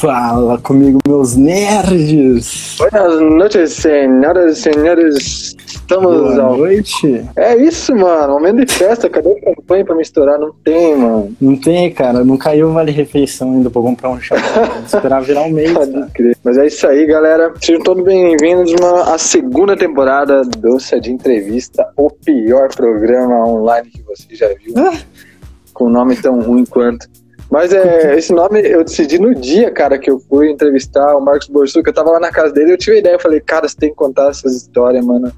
Fala comigo, meus nerds! Boas noites, senhoras e senhores. Estamos Boa ao. noite! É isso, mano. Momento de festa. Cadê o campanha pra misturar? Não tem, mano. Não tem, cara, não caiu o Vale Refeição ainda pra comprar um chão. esperar virar um mês, Pode cara. crer. Mas é isso aí, galera. Sejam todos bem-vindos à segunda temporada do de Entrevista, o pior programa online que você já viu. Ah. Com um nome tão ruim quanto. Mas é, esse nome eu decidi no dia, cara, que eu fui entrevistar o Marcos Borsuca. Eu tava lá na casa dele eu tive a ideia. Eu falei, cara, você tem que contar essas histórias, mano.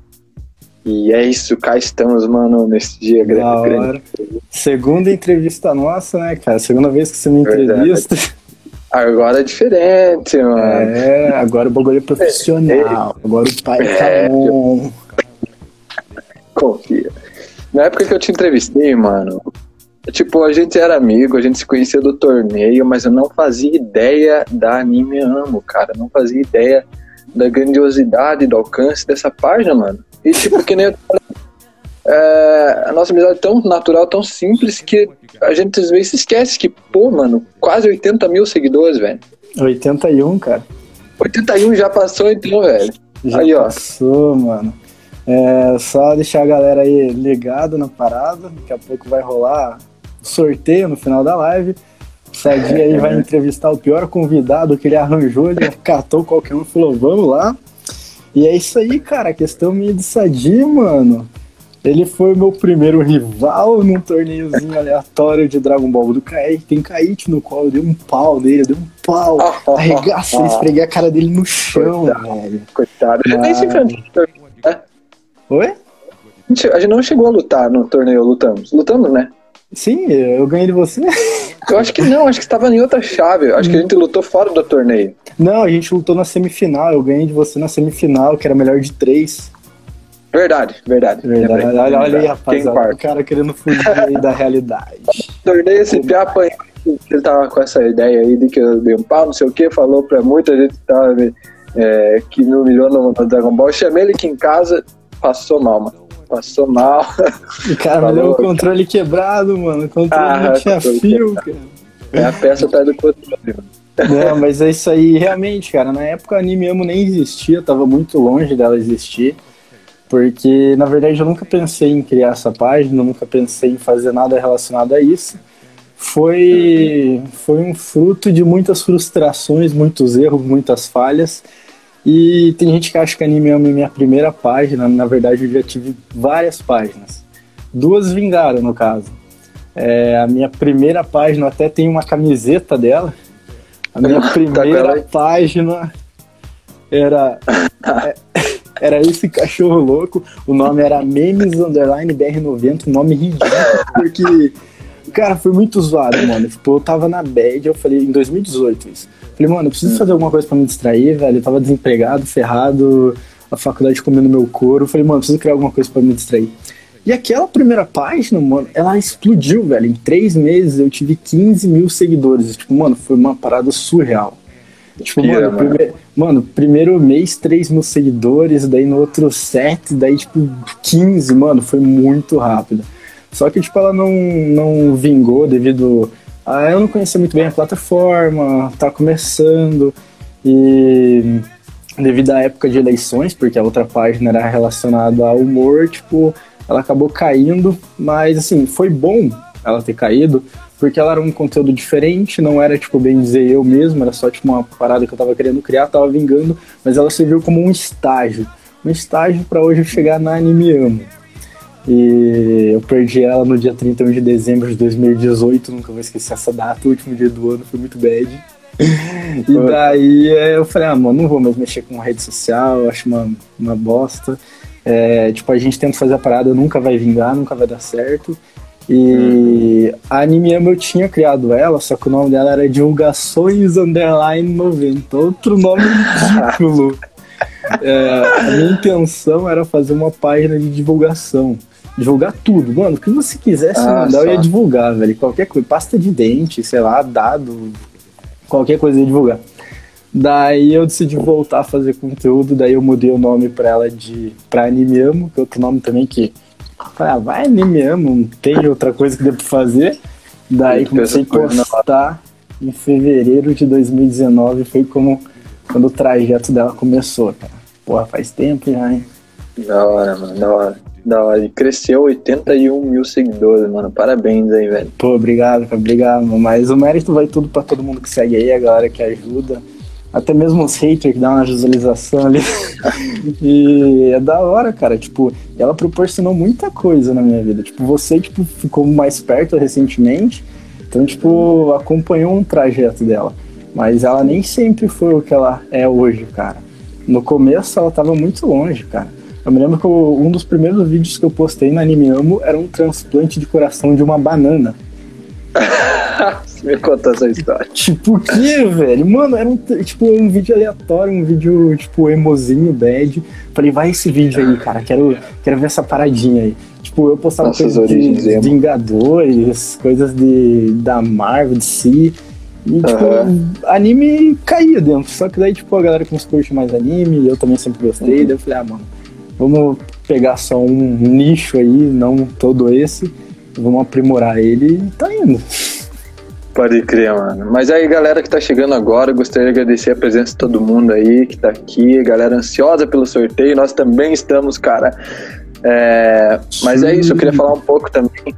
E é isso, cá estamos, mano, nesse dia Da grande. grande. hora. Segunda entrevista nossa, né, cara? Segunda vez que você me Verdade. entrevista. Agora é diferente, mano. É, agora o bagulho é profissional. Agora o pai É, tá bom. Confia. Na época que eu te entrevistei, mano, tipo, a gente era amigo, a gente se conhecia do torneio, mas eu não fazia ideia da Anime Amo, cara. Não fazia ideia da grandiosidade, do alcance dessa página, mano. E tipo, que nem eu é, a nossa amizade é tão natural, tão simples, que a gente às vezes esquece que, pô, mano, quase 80 mil seguidores, velho. 81, cara. 81 já passou então, velho. Já Aí, ó. passou, mano. É só deixar a galera aí ligada na parada. Daqui a pouco vai rolar sorteio no final da live. O Sadi aí vai entrevistar o pior convidado que ele arranjou. Ele catou qualquer um e falou: vamos lá. E é isso aí, cara. A questão minha de Sadi, mano. Ele foi o meu primeiro rival num torneiozinho aleatório de Dragon Ball do Kaique. Tem Kaique no qual eu dei um pau nele, eu dei um pau. Arregaça, eu esfreguei a cara dele no chão, Coitado. velho. Coitado. Mas- Nem se enfrentou. Oi? A gente, a gente não chegou a lutar no torneio, lutamos. Lutamos, né? Sim, eu ganhei de você. Eu acho que não, acho que estava em outra chave. Eu Acho que a gente lutou fora do torneio. Não, a gente lutou na semifinal. Eu ganhei de você na semifinal, que era melhor de três. Verdade, verdade. Verdade. Olha, olha aí, rapaziada. Quem O cara querendo fugir da realidade. Torneio esse pé apanhou. Ele tava com essa ideia aí de que eu dei um pau, não sei o que, falou pra muita gente que, tava, é, que me humilhou no, no Dragon Ball. Eu chamei ele aqui em casa, passou mal, mano. Passou mal. O cara me deu o controle quebrado, mano. O controle Ah, não tinha fio, cara. É a peça atrás do controle. Não, mas é isso aí, realmente, cara. Na época a Anime Amo nem existia, tava muito longe dela existir. Porque, na verdade, eu nunca pensei em criar essa página, nunca pensei em fazer nada relacionado a isso. Foi, foi um fruto de muitas frustrações, muitos erros, muitas falhas. E tem gente que acha que Anime é minha primeira página, na verdade eu já tive várias páginas. Duas vingaram, no caso. É, a minha primeira página até tem uma camiseta dela. A minha Tá primeira aí? página era é, era esse cachorro louco. O nome era Memes Underline BR90, um nome ridículo, porque cara, foi muito zoado, mano. Tipo, eu tava na bad, eu falei em 2018 isso. Falei, mano, eu preciso fazer alguma coisa pra me distrair, velho. Eu tava desempregado, ferrado, a faculdade comendo meu couro. Eu falei, mano, eu preciso criar alguma coisa pra me distrair. E aquela primeira página, mano, ela explodiu, velho. Em três meses eu tive 15 mil seguidores. Tipo, mano, foi uma parada surreal. Tipo, Pira, mano, mano. prime- mano, primeiro mês 3 mil seguidores, daí no outro 7, daí tipo 15, mano, foi muito rápido. Só que, tipo, ela não, não vingou devido a eu não conhecia muito bem a plataforma, tá começando, e devido à época de eleições, porque a outra página era relacionada ao humor, tipo, ela acabou caindo, mas assim, foi bom ela ter caído, porque ela era um conteúdo diferente, não era, tipo, bem dizer eu mesmo, era só, tipo, uma parada que eu tava querendo criar, tava vingando, mas ela serviu como um estágio, um estágio para hoje chegar na Anime Amo. E eu perdi ela no dia 31 de dezembro de 2018, nunca vou esquecer essa data, o último dia do ano, foi muito bad. E daí é, eu falei, ah, mano, não vou mais mexer com rede social, acho uma, uma bosta. É, tipo, a gente tenta fazer a parada, nunca vai vingar, nunca vai dar certo. E a Anime Ama eu tinha criado ela, só que o nome dela era Divulgações Underline 90, outro nome ridículo. É, a minha intenção era fazer uma página de divulgação. Divulgar tudo, mano. O que você quisesse Ah, mandar, eu ia só. divulgar, velho. Qualquer coisa, pasta de dente, sei lá, dado, qualquer coisa eu ia divulgar. Daí eu decidi voltar a fazer conteúdo, daí eu mudei o nome pra ela de pra Anime Amo, que é outro nome também que. Falei, ah, vai Anime Amo, não tem outra coisa que dê pra fazer. Daí comecei a postar em fevereiro de 2019, foi como quando o trajeto dela começou, cara. Porra, faz tempo já, hein? Da hora, mano, da hora. Da hora. E cresceu 81 mil seguidores, mano. Parabéns aí, velho. Pô, obrigado, obrigado. Mas o mérito vai tudo pra todo mundo que segue aí, a galera que ajuda. Até mesmo os haters que dão uma visualização ali. e é da hora, cara. Tipo, ela proporcionou muita coisa na minha vida. Tipo, você, tipo, ficou mais perto recentemente. Então, tipo, acompanhou um trajeto dela. Mas ela nem sempre foi o que ela é hoje, cara. No começo ela tava muito longe, cara. Eu me lembro que eu, um dos primeiros vídeos que eu postei na Anime Amo era um transplante de coração de uma banana. Me conta essa história. Tipo, o que, velho? Mano, era um, tipo, um vídeo aleatório, um vídeo, tipo, emozinho, bad. Falei, vai esse vídeo aí, cara, quero, quero ver essa paradinha aí. Tipo, eu postava Nossas coisas de Vingadores, coisas de, da Marvel, de si. E, tipo, Aham. anime caía dentro. Só que daí, tipo, a galera começou a curtir mais anime, eu também sempre gostei. Uhum. Daí eu falei, ah, mano, vamos pegar só um nicho aí, não todo esse. Vamos aprimorar ele e tá indo. Pode crer, mano. Mas aí, galera que tá chegando agora, gostaria de agradecer a presença de todo mundo aí que tá aqui, galera ansiosa pelo sorteio. Nós também estamos, cara. É, Mas é isso, eu queria falar um pouco também.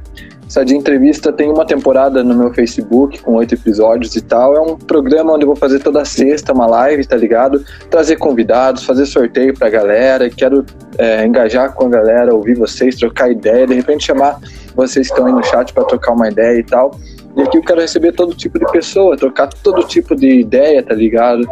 Essa de entrevista tem uma temporada no meu Facebook com oito episódios e tal. É um programa onde eu vou fazer toda sexta uma live, tá ligado? Trazer convidados, fazer sorteio pra galera. Quero é, engajar com a galera, ouvir vocês, trocar ideia, de repente chamar vocês que estão aí no chat pra trocar uma ideia e tal. E aqui eu quero receber todo tipo de pessoa, trocar todo tipo de ideia, tá ligado?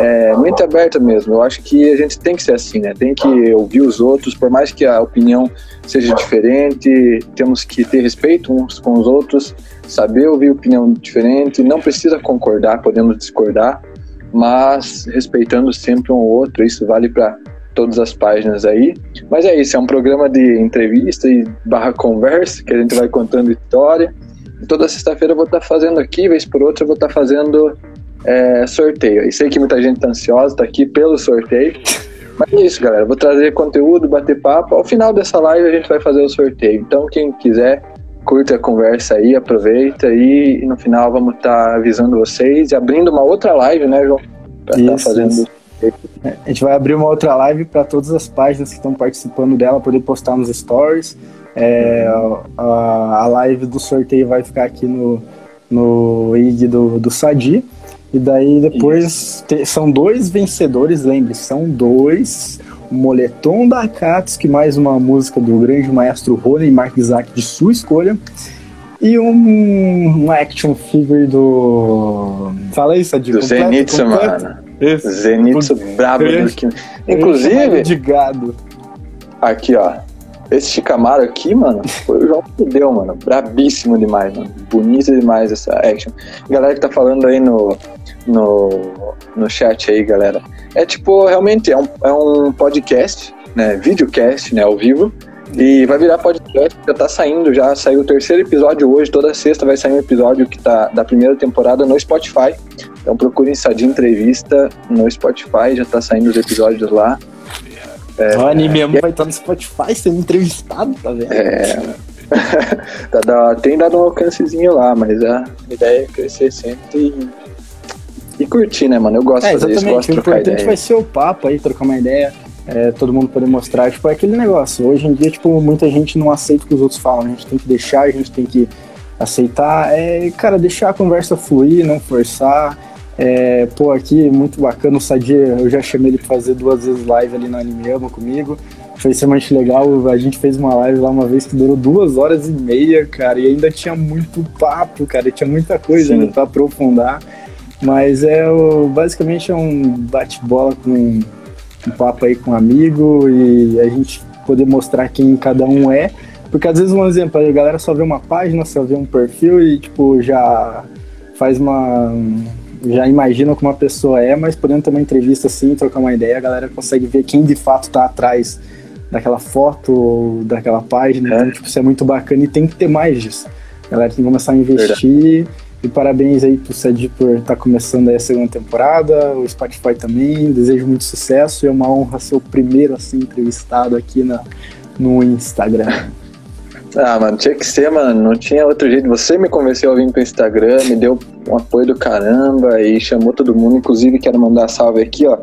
É, mente aberta mesmo. Eu acho que a gente tem que ser assim, né? Tem que ouvir os outros, por mais que a opinião seja diferente, temos que ter respeito uns com os outros, saber ouvir opinião diferente, não precisa concordar, podemos discordar, mas respeitando sempre um outro, isso vale para todas as páginas aí. Mas é isso, é um programa de entrevista e barra conversa, que a gente vai contando história. Toda sexta-feira eu vou estar fazendo aqui, vez por outra eu vou estar fazendo é, sorteio. E sei que muita gente tá ansiosa, tá aqui pelo sorteio. Mas é isso, galera. Vou trazer conteúdo, bater papo. Ao final dessa live a gente vai fazer o sorteio. Então, quem quiser, curte a conversa aí, aproveita e, e no final vamos estar avisando vocês e abrindo uma outra live, né, João? Pra estar Isso, fazendo. isso. A gente vai abrir uma outra live para todas as páginas que estão participando dela poder postar nos stories. É, a, a live do sorteio vai ficar aqui no, no IG do, do Sadi. E daí depois te- são dois vencedores, lembre-se, são dois. O Moletom da Akatsuki, mais uma música do grande maestro Rony Mark Isaac de sua escolha. E um, um action figure do. Fala aí, Sadi. Do completo, Zenitsu, completo. mano. Esse. Zenitsu brabo eu do que. Inclusive, De gado. aqui, ó. Esse Shikamaru aqui, mano, foi o João que deu, mano. Brabíssimo demais, mano. Bonito demais essa action. Galera que tá falando aí no, no, no chat aí, galera. É tipo, realmente, é um, é um podcast, né? Videocast, né? Ao vivo. E vai virar podcast, já tá saindo, já saiu o terceiro episódio hoje, toda sexta vai sair um episódio que tá da primeira temporada no Spotify. Então procurem Sadia Entrevista no Spotify, já tá saindo os episódios lá. O anime mesmo vai estar no Spotify sendo entrevistado, tá vendo? É. Tá tem dado um alcancezinho lá, mas a ideia é crescer sempre e, e curtir, né, mano? Eu gosto É, de fazer isso, gosto O de trocar importante ideia. vai ser o papo aí, trocar uma ideia, é, todo mundo poder mostrar. Tipo, é aquele negócio. Hoje em dia, tipo, muita gente não aceita o que os outros falam. A gente tem que deixar, a gente tem que aceitar. É, cara, deixar a conversa fluir, não forçar. É, pô, aqui, muito bacana. O Sadia, eu já chamei ele pra fazer duas vezes live ali no Anime Ama comigo. Foi extremamente legal. A gente fez uma live lá uma vez que durou duas horas e meia, cara, e ainda tinha muito papo, cara, e tinha muita coisa Sim. ainda pra aprofundar. Mas é o, basicamente é um bate-bola com um papo aí com um amigo e a gente poder mostrar quem cada um é. Porque às vezes, um exemplo, a galera só vê uma página, só vê um perfil e tipo, já faz uma. Já imagina como uma pessoa é, mas podendo ter uma entrevista assim, trocar uma ideia, a galera consegue ver quem de fato tá atrás daquela foto ou daquela página. É. Então, tipo, isso é muito bacana e tem que ter mais disso. A galera tem que começar a investir. E parabéns aí pro Sadi por estar começando aí a segunda temporada, o Spotify também. Desejo muito sucesso e é uma honra ser o primeiro assim entrevistado aqui na, no Instagram. Ah, mano, tinha que ser, mano. Não tinha outro jeito. Você me convenceu a vir pro Instagram, me deu um apoio do caramba e chamou todo mundo. Inclusive, quero mandar salve aqui, ó.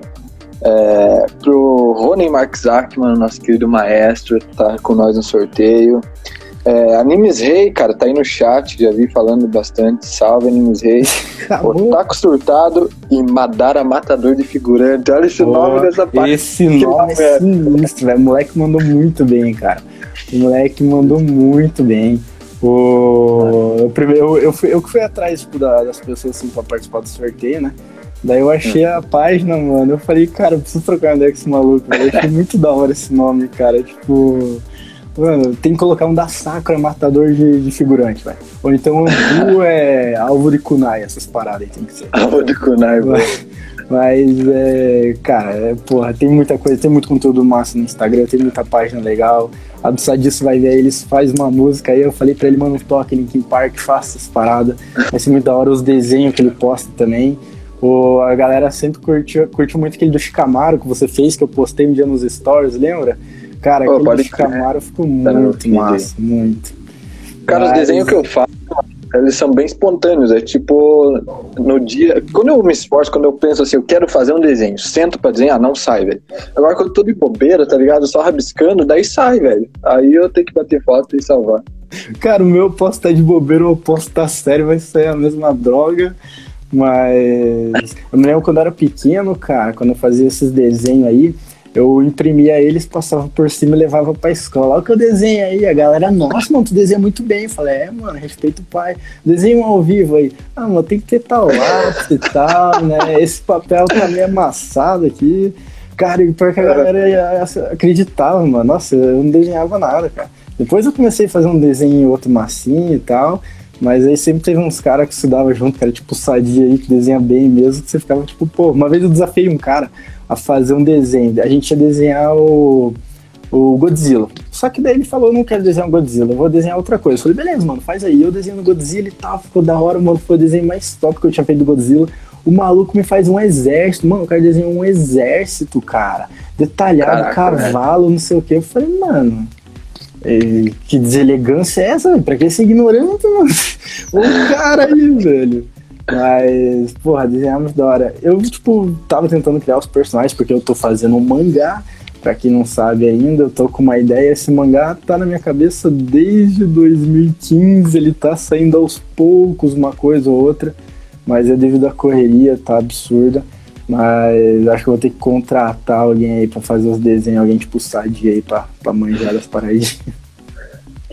É, pro Rony Mark Zachman, nosso querido maestro, tá com nós no sorteio. É, Animes Rei, cara, tá aí no chat, já vi falando bastante. Salve, Animes Rei. Otaku Surtado e Madara Matador de Figurante. Olha esse oh, nome dessa parte. Esse nome é sinistro, velho. O moleque mandou muito bem, cara. O moleque mandou muito bem. O, eu, primeiro, eu, fui, eu que fui atrás tipo, da, das pessoas assim, pra participar do sorteio, né? Daí eu achei a página, mano. Eu falei, cara, eu preciso trocar uma ideia com esse maluco. Eu achei muito da hora esse nome, cara. Tipo. Mano, tem que colocar um da Sakura matador de, de figurante, velho. Ou então o Angu é alvo de kunai, essas paradas aí tem que ser. Alvo de kunai, mas, mas é, cara, é, porra, tem muita coisa, tem muito conteúdo massa no Instagram, tem muita página legal. Absurdo disso vai ver eles faz uma música aí, eu falei pra ele, mano, toque Linkin Park, faça essas paradas. Vai ser muito da hora os desenhos que ele posta também. O, a galera sempre curtiu, curtiu muito aquele do Shikamaru que você fez, que eu postei um dia nos stories, lembra? Cara, oh, aquele Camaro ficou tá muito massa, muito. Cara, Mas... os desenhos que eu faço, eles são bem espontâneos. É tipo, no dia. Quando eu me esforço, quando eu penso assim, eu quero fazer um desenho, sento pra desenhar, não sai, velho. Agora quando eu tô de bobeira, tá ligado? Só rabiscando, daí sai, velho. Aí eu tenho que bater foto e salvar. Cara, o meu posso estar tá de bobeira eu posso estar tá sério, vai ser a mesma droga. Mas eu me lembro quando eu era pequeno, cara, quando eu fazia esses desenhos aí, eu imprimia eles, passava por cima e levava pra escola. Olha o que eu desenho aí. A galera, nossa, mano, tu desenha muito bem. Eu falei, é, mano, respeito o pai. Desenho ao vivo aí. Ah, mano, tem que ter tal lápis e tal, né? Esse papel tá meio amassado aqui. Cara, e pior que a galera acreditava, mano. Nossa, eu não desenhava nada, cara. Depois eu comecei a fazer um desenho outro massinho e tal. Mas aí sempre teve uns caras que estudavam junto, cara, tipo Sadia aí, que desenha bem mesmo, que você ficava tipo, pô, uma vez eu desafiei um cara a fazer um desenho. A gente ia desenhar o, o Godzilla. Só que daí ele falou, não quero desenhar o Godzilla, eu vou desenhar outra coisa. Eu falei, beleza, mano, faz aí. Eu desenho o Godzilla e tal, ficou da hora, mano, foi o desenho mais top que eu tinha feito do Godzilla. O maluco me faz um exército, mano, o cara desenhou um exército, cara. Detalhado, Caraca, cavalo, não sei o que. Eu falei, mano, que deselegância é essa? Pra que ser ignorante, mano? O cara aí, velho. Mas, porra, desenhamos da hora. Eu, tipo, tava tentando criar os personagens porque eu tô fazendo um mangá. Pra quem não sabe ainda, eu tô com uma ideia. Esse mangá tá na minha cabeça desde 2015. Ele tá saindo aos poucos, uma coisa ou outra. Mas é devido à correria, tá absurda. Mas acho que eu vou ter que contratar alguém aí pra fazer os desenhos, alguém tipo Sadi aí pra, pra manjar das paradinhas.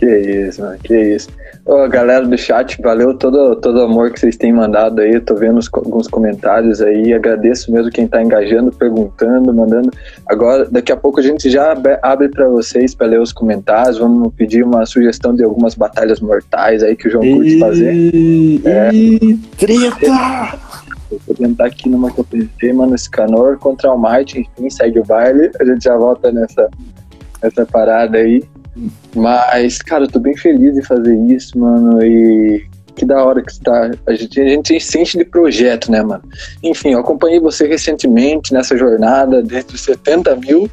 Que isso, mano, que isso. Ô, galera do chat, valeu todo, todo o amor que vocês têm mandado aí. Tô vendo os, alguns comentários aí. Agradeço mesmo quem tá engajando, perguntando, mandando. Agora, daqui a pouco a gente já abre para vocês para ler os comentários. Vamos pedir uma sugestão de algumas batalhas mortais aí que o João e... curte fazer. É. E... Treta! Vou tentar aqui numa que eu pensei, mano, Scanor contra o Might, enfim, segue o baile. A gente já volta nessa, nessa parada aí. Mas, cara, eu tô bem feliz de fazer isso, mano. E que da hora que está. A gente, a gente sente de projeto, né, mano? Enfim, eu acompanhei você recentemente nessa jornada, desde os 70 mil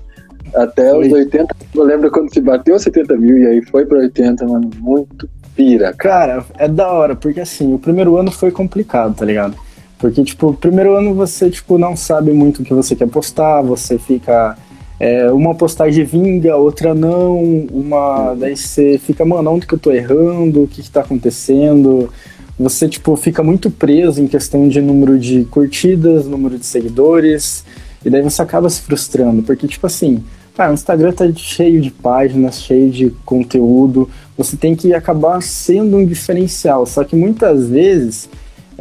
até os 80. Eu lembro quando se bateu 70 mil e aí foi para 80, mano. Muito pira. Cara. é da hora, porque assim, o primeiro ano foi complicado, tá ligado? Porque, tipo, o primeiro ano você, tipo, não sabe muito o que você quer postar, você fica é, uma postagem vinga, outra não, uma. Daí você fica, mano, onde que eu tô errando? O que que tá acontecendo? Você, tipo, fica muito preso em questão de número de curtidas, número de seguidores, e daí você acaba se frustrando, porque, tipo assim, cara, o Instagram tá cheio de páginas, cheio de conteúdo, você tem que acabar sendo um diferencial, só que muitas vezes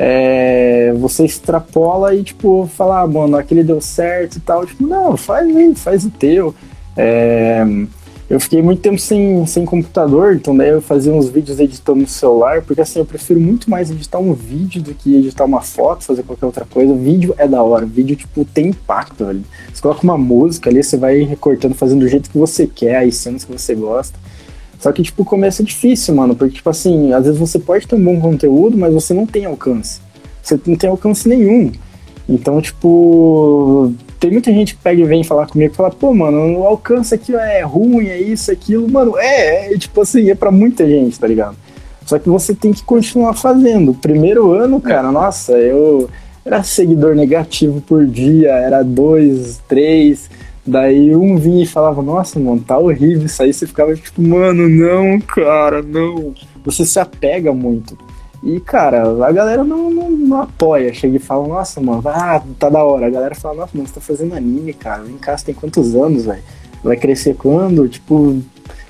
é, você extrapola e, tipo, fala, ah, mano, aquele deu certo e tal. Tipo, não, faz aí, faz o teu. É, eu fiquei muito tempo sem, sem computador, então daí eu fazia uns vídeos editando no celular, porque assim, eu prefiro muito mais editar um vídeo do que editar uma foto, fazer qualquer outra coisa. Vídeo é da hora, vídeo, tipo, tem impacto. Você coloca uma música ali, você vai recortando, fazendo do jeito que você quer, as cenas que você gosta. Só que, tipo, o começo é difícil, mano, porque, tipo assim, às vezes você pode ter um bom conteúdo, mas você não tem alcance. Você não tem alcance nenhum. Então, tipo, tem muita gente que pega e vem falar comigo e fala, pô, mano, o alcance aqui é ruim, é isso, aquilo. Mano, é, é tipo assim, é pra muita gente, tá ligado? Só que você tem que continuar fazendo. Primeiro ano, cara, nossa, eu era seguidor negativo por dia, era dois, três. Daí um vinha e falava, nossa, mano, tá horrível isso aí. Você ficava tipo, mano, não, cara, não. Você se apega muito. E, cara, a galera não, não, não apoia. Chega e fala, nossa, mano, ah, tá da hora. A galera fala, nossa, mano, você tá fazendo anime, cara. Vem cá, você tem quantos anos, velho? Vai crescer quando? Tipo,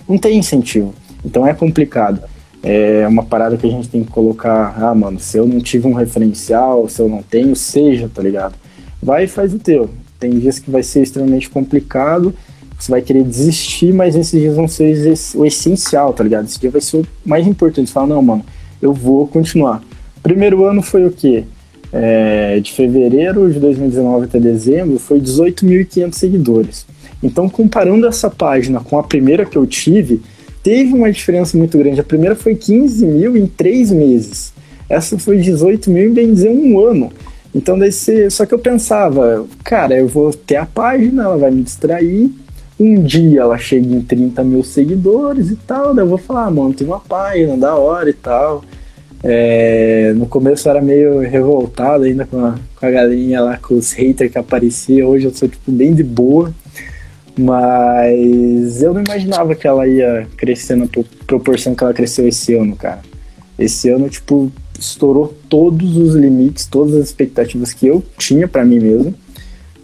não tem incentivo. Então é complicado. É uma parada que a gente tem que colocar, ah, mano, se eu não tive um referencial, se eu não tenho, seja, tá ligado? Vai e faz o teu. Tem dias que vai ser extremamente complicado, você vai querer desistir, mas esses dias vão ser o essencial, tá ligado? Esse dia vai ser o mais importante. Você fala, não, mano, eu vou continuar. Primeiro ano foi o quê? É, de fevereiro de 2019 até dezembro foi 18.500 seguidores. Então, comparando essa página com a primeira que eu tive, teve uma diferença muito grande. A primeira foi 15 mil em três meses. Essa foi 18 mil em bem dizer um ano. Então, desse, só que eu pensava, cara, eu vou ter a página, ela vai me distrair. Um dia ela chega em 30 mil seguidores e tal, daí eu vou falar, ah, mano, tem uma página da hora e tal. É, no começo eu era meio revoltado ainda com a, com a lá, com os haters que apareciam. Hoje eu sou, tipo, bem de boa. Mas eu não imaginava que ela ia crescer na proporção que ela cresceu esse ano, cara. Esse ano, tipo, estourou todos os limites, todas as expectativas que eu tinha para mim mesmo.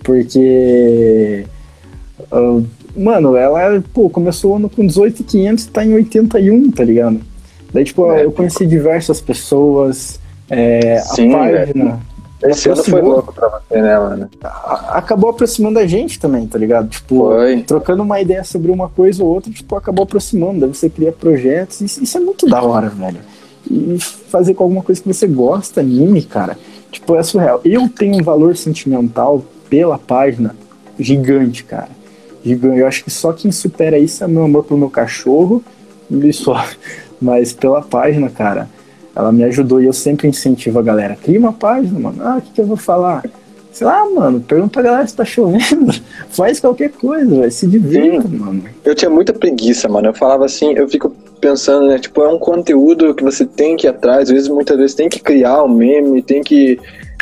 Porque. Uh, mano, ela, pô, começou o ano com 18,500 e tá em 81, tá ligado? Daí, tipo, é, eu conheci diversas pessoas. É, Sim, a página. Esse ano foi louco pra você, né, mano? Acabou aproximando a gente também, tá ligado? Tipo, foi. trocando uma ideia sobre uma coisa ou outra, tipo, acabou aproximando. Daí você cria projetos. Isso, isso é muito da hora, velho. E fazer com alguma coisa que você gosta, anime, cara. Tipo, é surreal. Eu tenho um valor sentimental pela página gigante, cara. Gigante. Eu acho que só quem supera isso é meu amor pelo meu cachorro e só. Mas pela página, cara ela me ajudou e eu sempre incentivo a galera. Cria uma página, mano. Ah, o que, que eu vou falar? Sei lá, mano, pergunta pra galera se tá chovendo. Faz qualquer coisa, vai se divirta, mano. Eu tinha muita preguiça, mano. Eu falava assim, eu fico pensando, né? Tipo, é um conteúdo que você tem que ir atrás. Às vezes, muitas vezes, tem que criar um meme, tem que,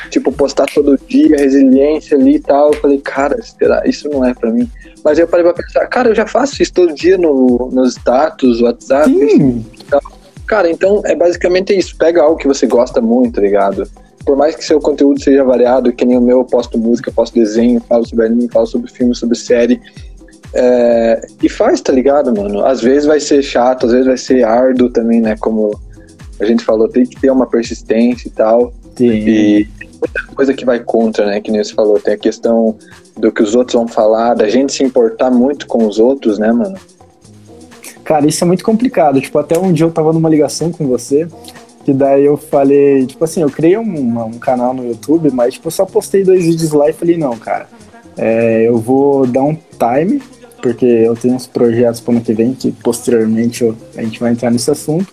tipo, postar todo dia, resiliência ali e tal. Eu falei, cara, será? Isso não é pra mim. Mas eu parei pra pensar, cara, eu já faço isso todo dia no, nos status, WhatsApp. Sim. E tal. Cara, então é basicamente isso. Pega algo que você gosta muito, tá ligado? Por mais que seu conteúdo seja variado, que nem o meu, eu posto música, eu posto desenho, falo sobre anime, falo sobre filme, sobre série. É, e faz, tá ligado, mano? Às vezes vai ser chato, às vezes vai ser árduo também, né? Como a gente falou, tem que ter uma persistência e tal. Sim. E muita coisa que vai contra, né? Que nem você falou, tem a questão do que os outros vão falar, da gente se importar muito com os outros, né, mano? Cara, isso é muito complicado. Tipo, até um dia eu tava numa ligação com você, que daí eu falei, tipo assim, eu criei um, um canal no YouTube, mas tipo, eu só postei dois vídeos lá e falei, não, cara, é, eu vou dar um time, porque eu tenho uns projetos para ano que vem, que posteriormente eu, a gente vai entrar nesse assunto.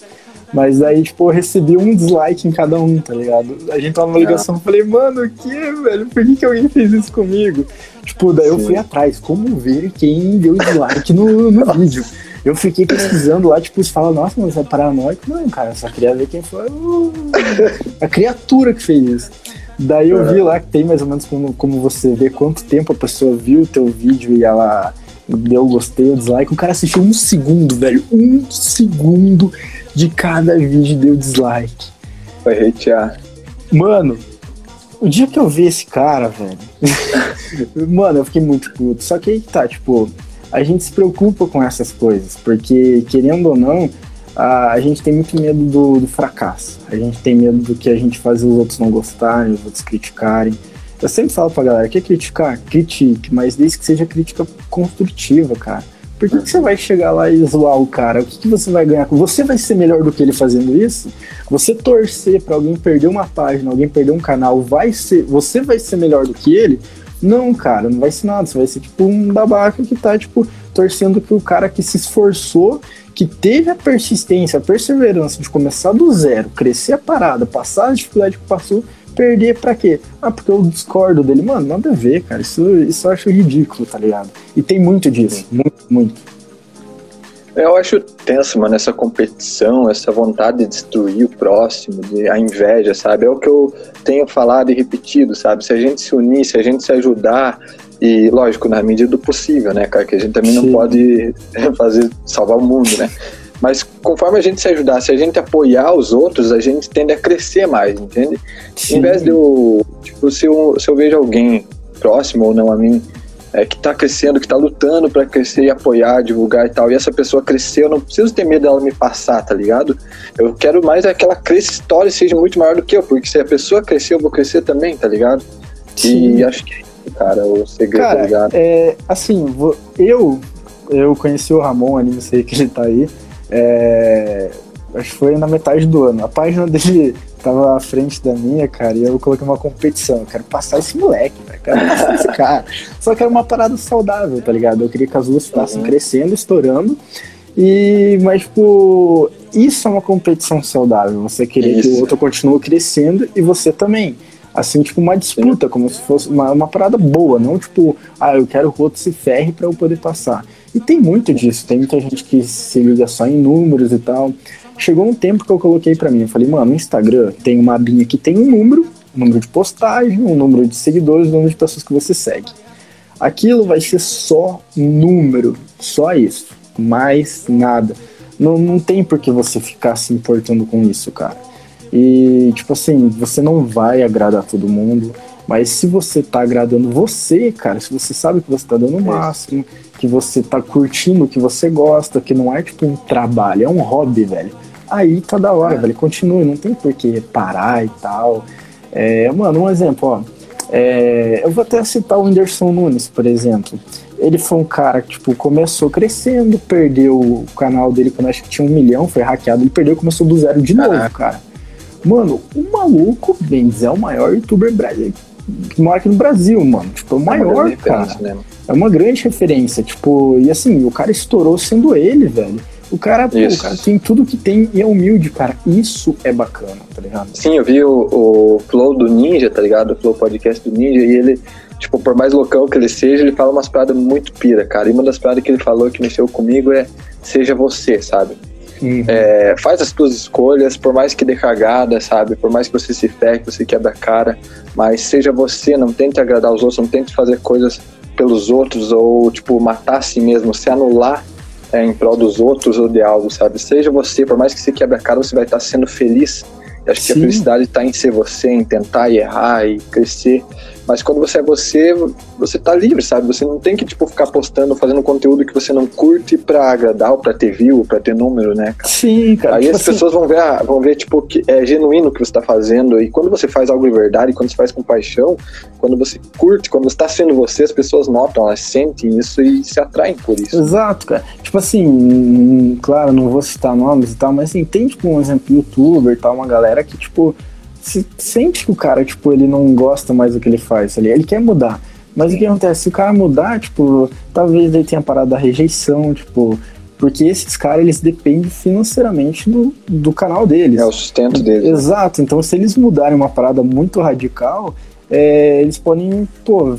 Mas aí, tipo, eu recebi um dislike em cada um, tá ligado? A gente tava numa ligação, eu falei, mano, o que, velho? Por que, que alguém fez isso comigo? Tipo, daí Sim. eu fui atrás, como ver quem deu dislike no, no vídeo. Eu fiquei pesquisando lá, tipo, você fala, nossa, mas é paranoico. Não, cara, eu só queria ver quem foi a criatura que fez isso. Daí eu vi lá que tem mais ou menos como, como você vê quanto tempo a pessoa viu o teu vídeo e ela deu gostei ou dislike. O cara assistiu um segundo, velho. Um segundo de cada vídeo deu dislike. Vai hatear. Mano, o dia que eu vi esse cara, velho. mano, eu fiquei muito puto. Só que aí tá, tipo, a gente se preocupa com essas coisas, porque querendo ou não, a, a gente tem muito medo do, do, fracasso. A gente tem medo do que a gente faz os outros não gostarem, os outros criticarem. Eu sempre falo pra galera, quer criticar? Critique, mas desde que seja crítica construtiva, cara. Por que, que você vai chegar lá e zoar o cara? O que, que você vai ganhar? Você vai ser melhor do que ele fazendo isso? Você torcer para alguém perder uma página, alguém perder um canal, vai ser, você vai ser melhor do que ele? Não, cara, não vai ser nada. Você vai ser tipo um babaca que tá, tipo, torcendo que o cara que se esforçou, que teve a persistência, a perseverança de começar do zero, crescer a parada, passar a dificuldade que passou, Perder pra quê? Ah, porque eu discordo dele. Mano, nada a ver, cara. Isso, isso eu acho ridículo, tá ligado? E tem muito disso. Muito, muito. Eu acho tenso, mano, essa competição, essa vontade de destruir o próximo, de, a inveja, sabe? É o que eu tenho falado e repetido, sabe? Se a gente se unir, se a gente se ajudar, e lógico, na medida do possível, né, cara? Que a gente também Sim. não pode fazer salvar o mundo, né? Mas conforme a gente se ajudar, se a gente apoiar os outros, a gente tende a crescer mais, entende? Sim. Em vez de eu, tipo, se eu, se eu vejo alguém próximo ou não a mim, é, que está crescendo, que está lutando para crescer e apoiar, divulgar e tal, e essa pessoa cresceu, eu não preciso ter medo dela me passar, tá ligado? Eu quero mais é que ela cresça história seja muito maior do que eu, porque se a pessoa crescer, eu vou crescer também, tá ligado? Sim. E acho que é isso, cara, o segredo, tá cara, tá ligado? É, assim, eu, eu conheci o Ramon ali, não sei que ele tá aí, é, acho que foi na metade do ano. A página dele tava à frente da minha, cara, e eu coloquei uma competição. Eu quero passar esse moleque, velho. Quero passar esse cara. Só que era uma parada saudável, tá ligado? Eu queria que as duas ficassem uhum. crescendo, estourando. E, mas, tipo, isso é uma competição saudável. Você querer isso. que o outro continue crescendo e você também. Assim, tipo, uma disputa, como se fosse uma, uma parada boa, não tipo, ah, eu quero que o outro se ferre para eu poder passar. E tem muito disso, tem muita gente que se liga só em números e tal. Chegou um tempo que eu coloquei para mim, eu falei, mano, no Instagram tem uma abinha que tem um número, um número de postagem, um número de seguidores, um número de pessoas que você segue. Aquilo vai ser só número, só isso, mais nada. Não, não tem por que você ficar se importando com isso, cara. E, tipo assim, você não vai agradar todo mundo, mas se você tá agradando você, cara, se você sabe que você tá dando o máximo, que você tá curtindo o que você gosta, que não é tipo um trabalho, é um hobby, velho aí tá da hora, é. velho. Continue, não tem por que parar e tal. É, mano, um exemplo, ó. É, eu vou até citar o Whindersson Nunes, por exemplo. Ele foi um cara que, tipo, começou crescendo, perdeu o canal dele quando acho que tinha um milhão, foi hackeado, ele perdeu e começou do zero de Caraca. novo, cara. Mano, o maluco Benz é o maior youtuber brasileiro que mora aqui no Brasil, mano. Tipo, é o é maior, cara. Né? É uma grande referência, tipo, e assim, o cara estourou sendo ele, velho. O cara, pô, o cara tem tudo que tem e é humilde, cara. Isso é bacana, tá ligado? Sim, eu vi o, o Flow do Ninja, tá ligado? O Flow Podcast do Ninja, e ele, tipo, por mais loucão que ele seja, ele fala umas paradas muito pira, cara. E uma das paradas que ele falou que mexeu comigo é seja você, sabe? Uhum. É, faz as tuas escolhas, por mais que dê cagada, sabe? Por mais que você se ferre, que você quebra a cara, mas seja você, não tente agradar os outros, não tente fazer coisas pelos outros ou, tipo, matar a si mesmo, se anular é, em prol dos outros ou de algo, sabe? Seja você, por mais que você quebre a cara, você vai estar sendo feliz. Eu acho Sim. que a felicidade está em ser você, em tentar e errar e crescer. Mas quando você é você, você tá livre, sabe? Você não tem que, tipo, ficar postando, fazendo conteúdo que você não curte pra agradar, ou pra ter view, pra ter número, né? Cara? Sim, cara. Aí tipo as assim... pessoas vão ver, vão ver, tipo, que é genuíno o que você tá fazendo. E quando você faz algo de verdade, quando você faz com paixão, quando você curte, quando você tá sendo você, as pessoas notam, elas sentem isso e se atraem por isso. Exato, cara. Tipo assim, claro, não vou citar nomes e tal, mas assim, tem, tipo, um exemplo, youtuber e tal, uma galera que, tipo se sente que o cara, tipo, ele não gosta mais do que ele faz, ali. ele quer mudar. Mas o que acontece? Se o cara mudar, tipo, talvez ele tenha parado da rejeição, tipo, porque esses caras, eles dependem financeiramente do, do canal deles. É o sustento deles. Exato, então se eles mudarem uma parada muito radical, é, eles podem, pô,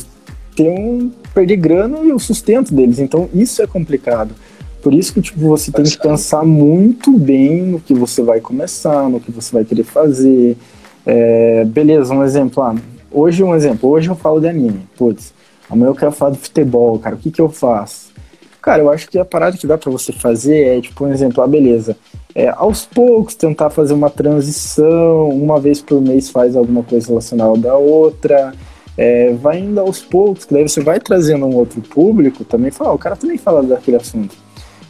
ter um, perder grana e o sustento deles, então isso é complicado. Por isso que, tipo, você tem que pensar muito bem no que você vai começar, no que você vai querer fazer, é, beleza, um exemplo. Ah, hoje, um exemplo. Hoje eu falo de anime. Putz, amanhã eu quero falar de futebol, cara. O que, que eu faço? Cara, eu acho que a parada que dá para você fazer é, tipo, um exemplo. Ah, beleza. É, aos poucos tentar fazer uma transição. Uma vez por mês faz alguma coisa relacionada da outra. É, vai indo aos poucos, que daí você vai trazendo um outro público também. Fala, ah, o cara também fala daquele assunto.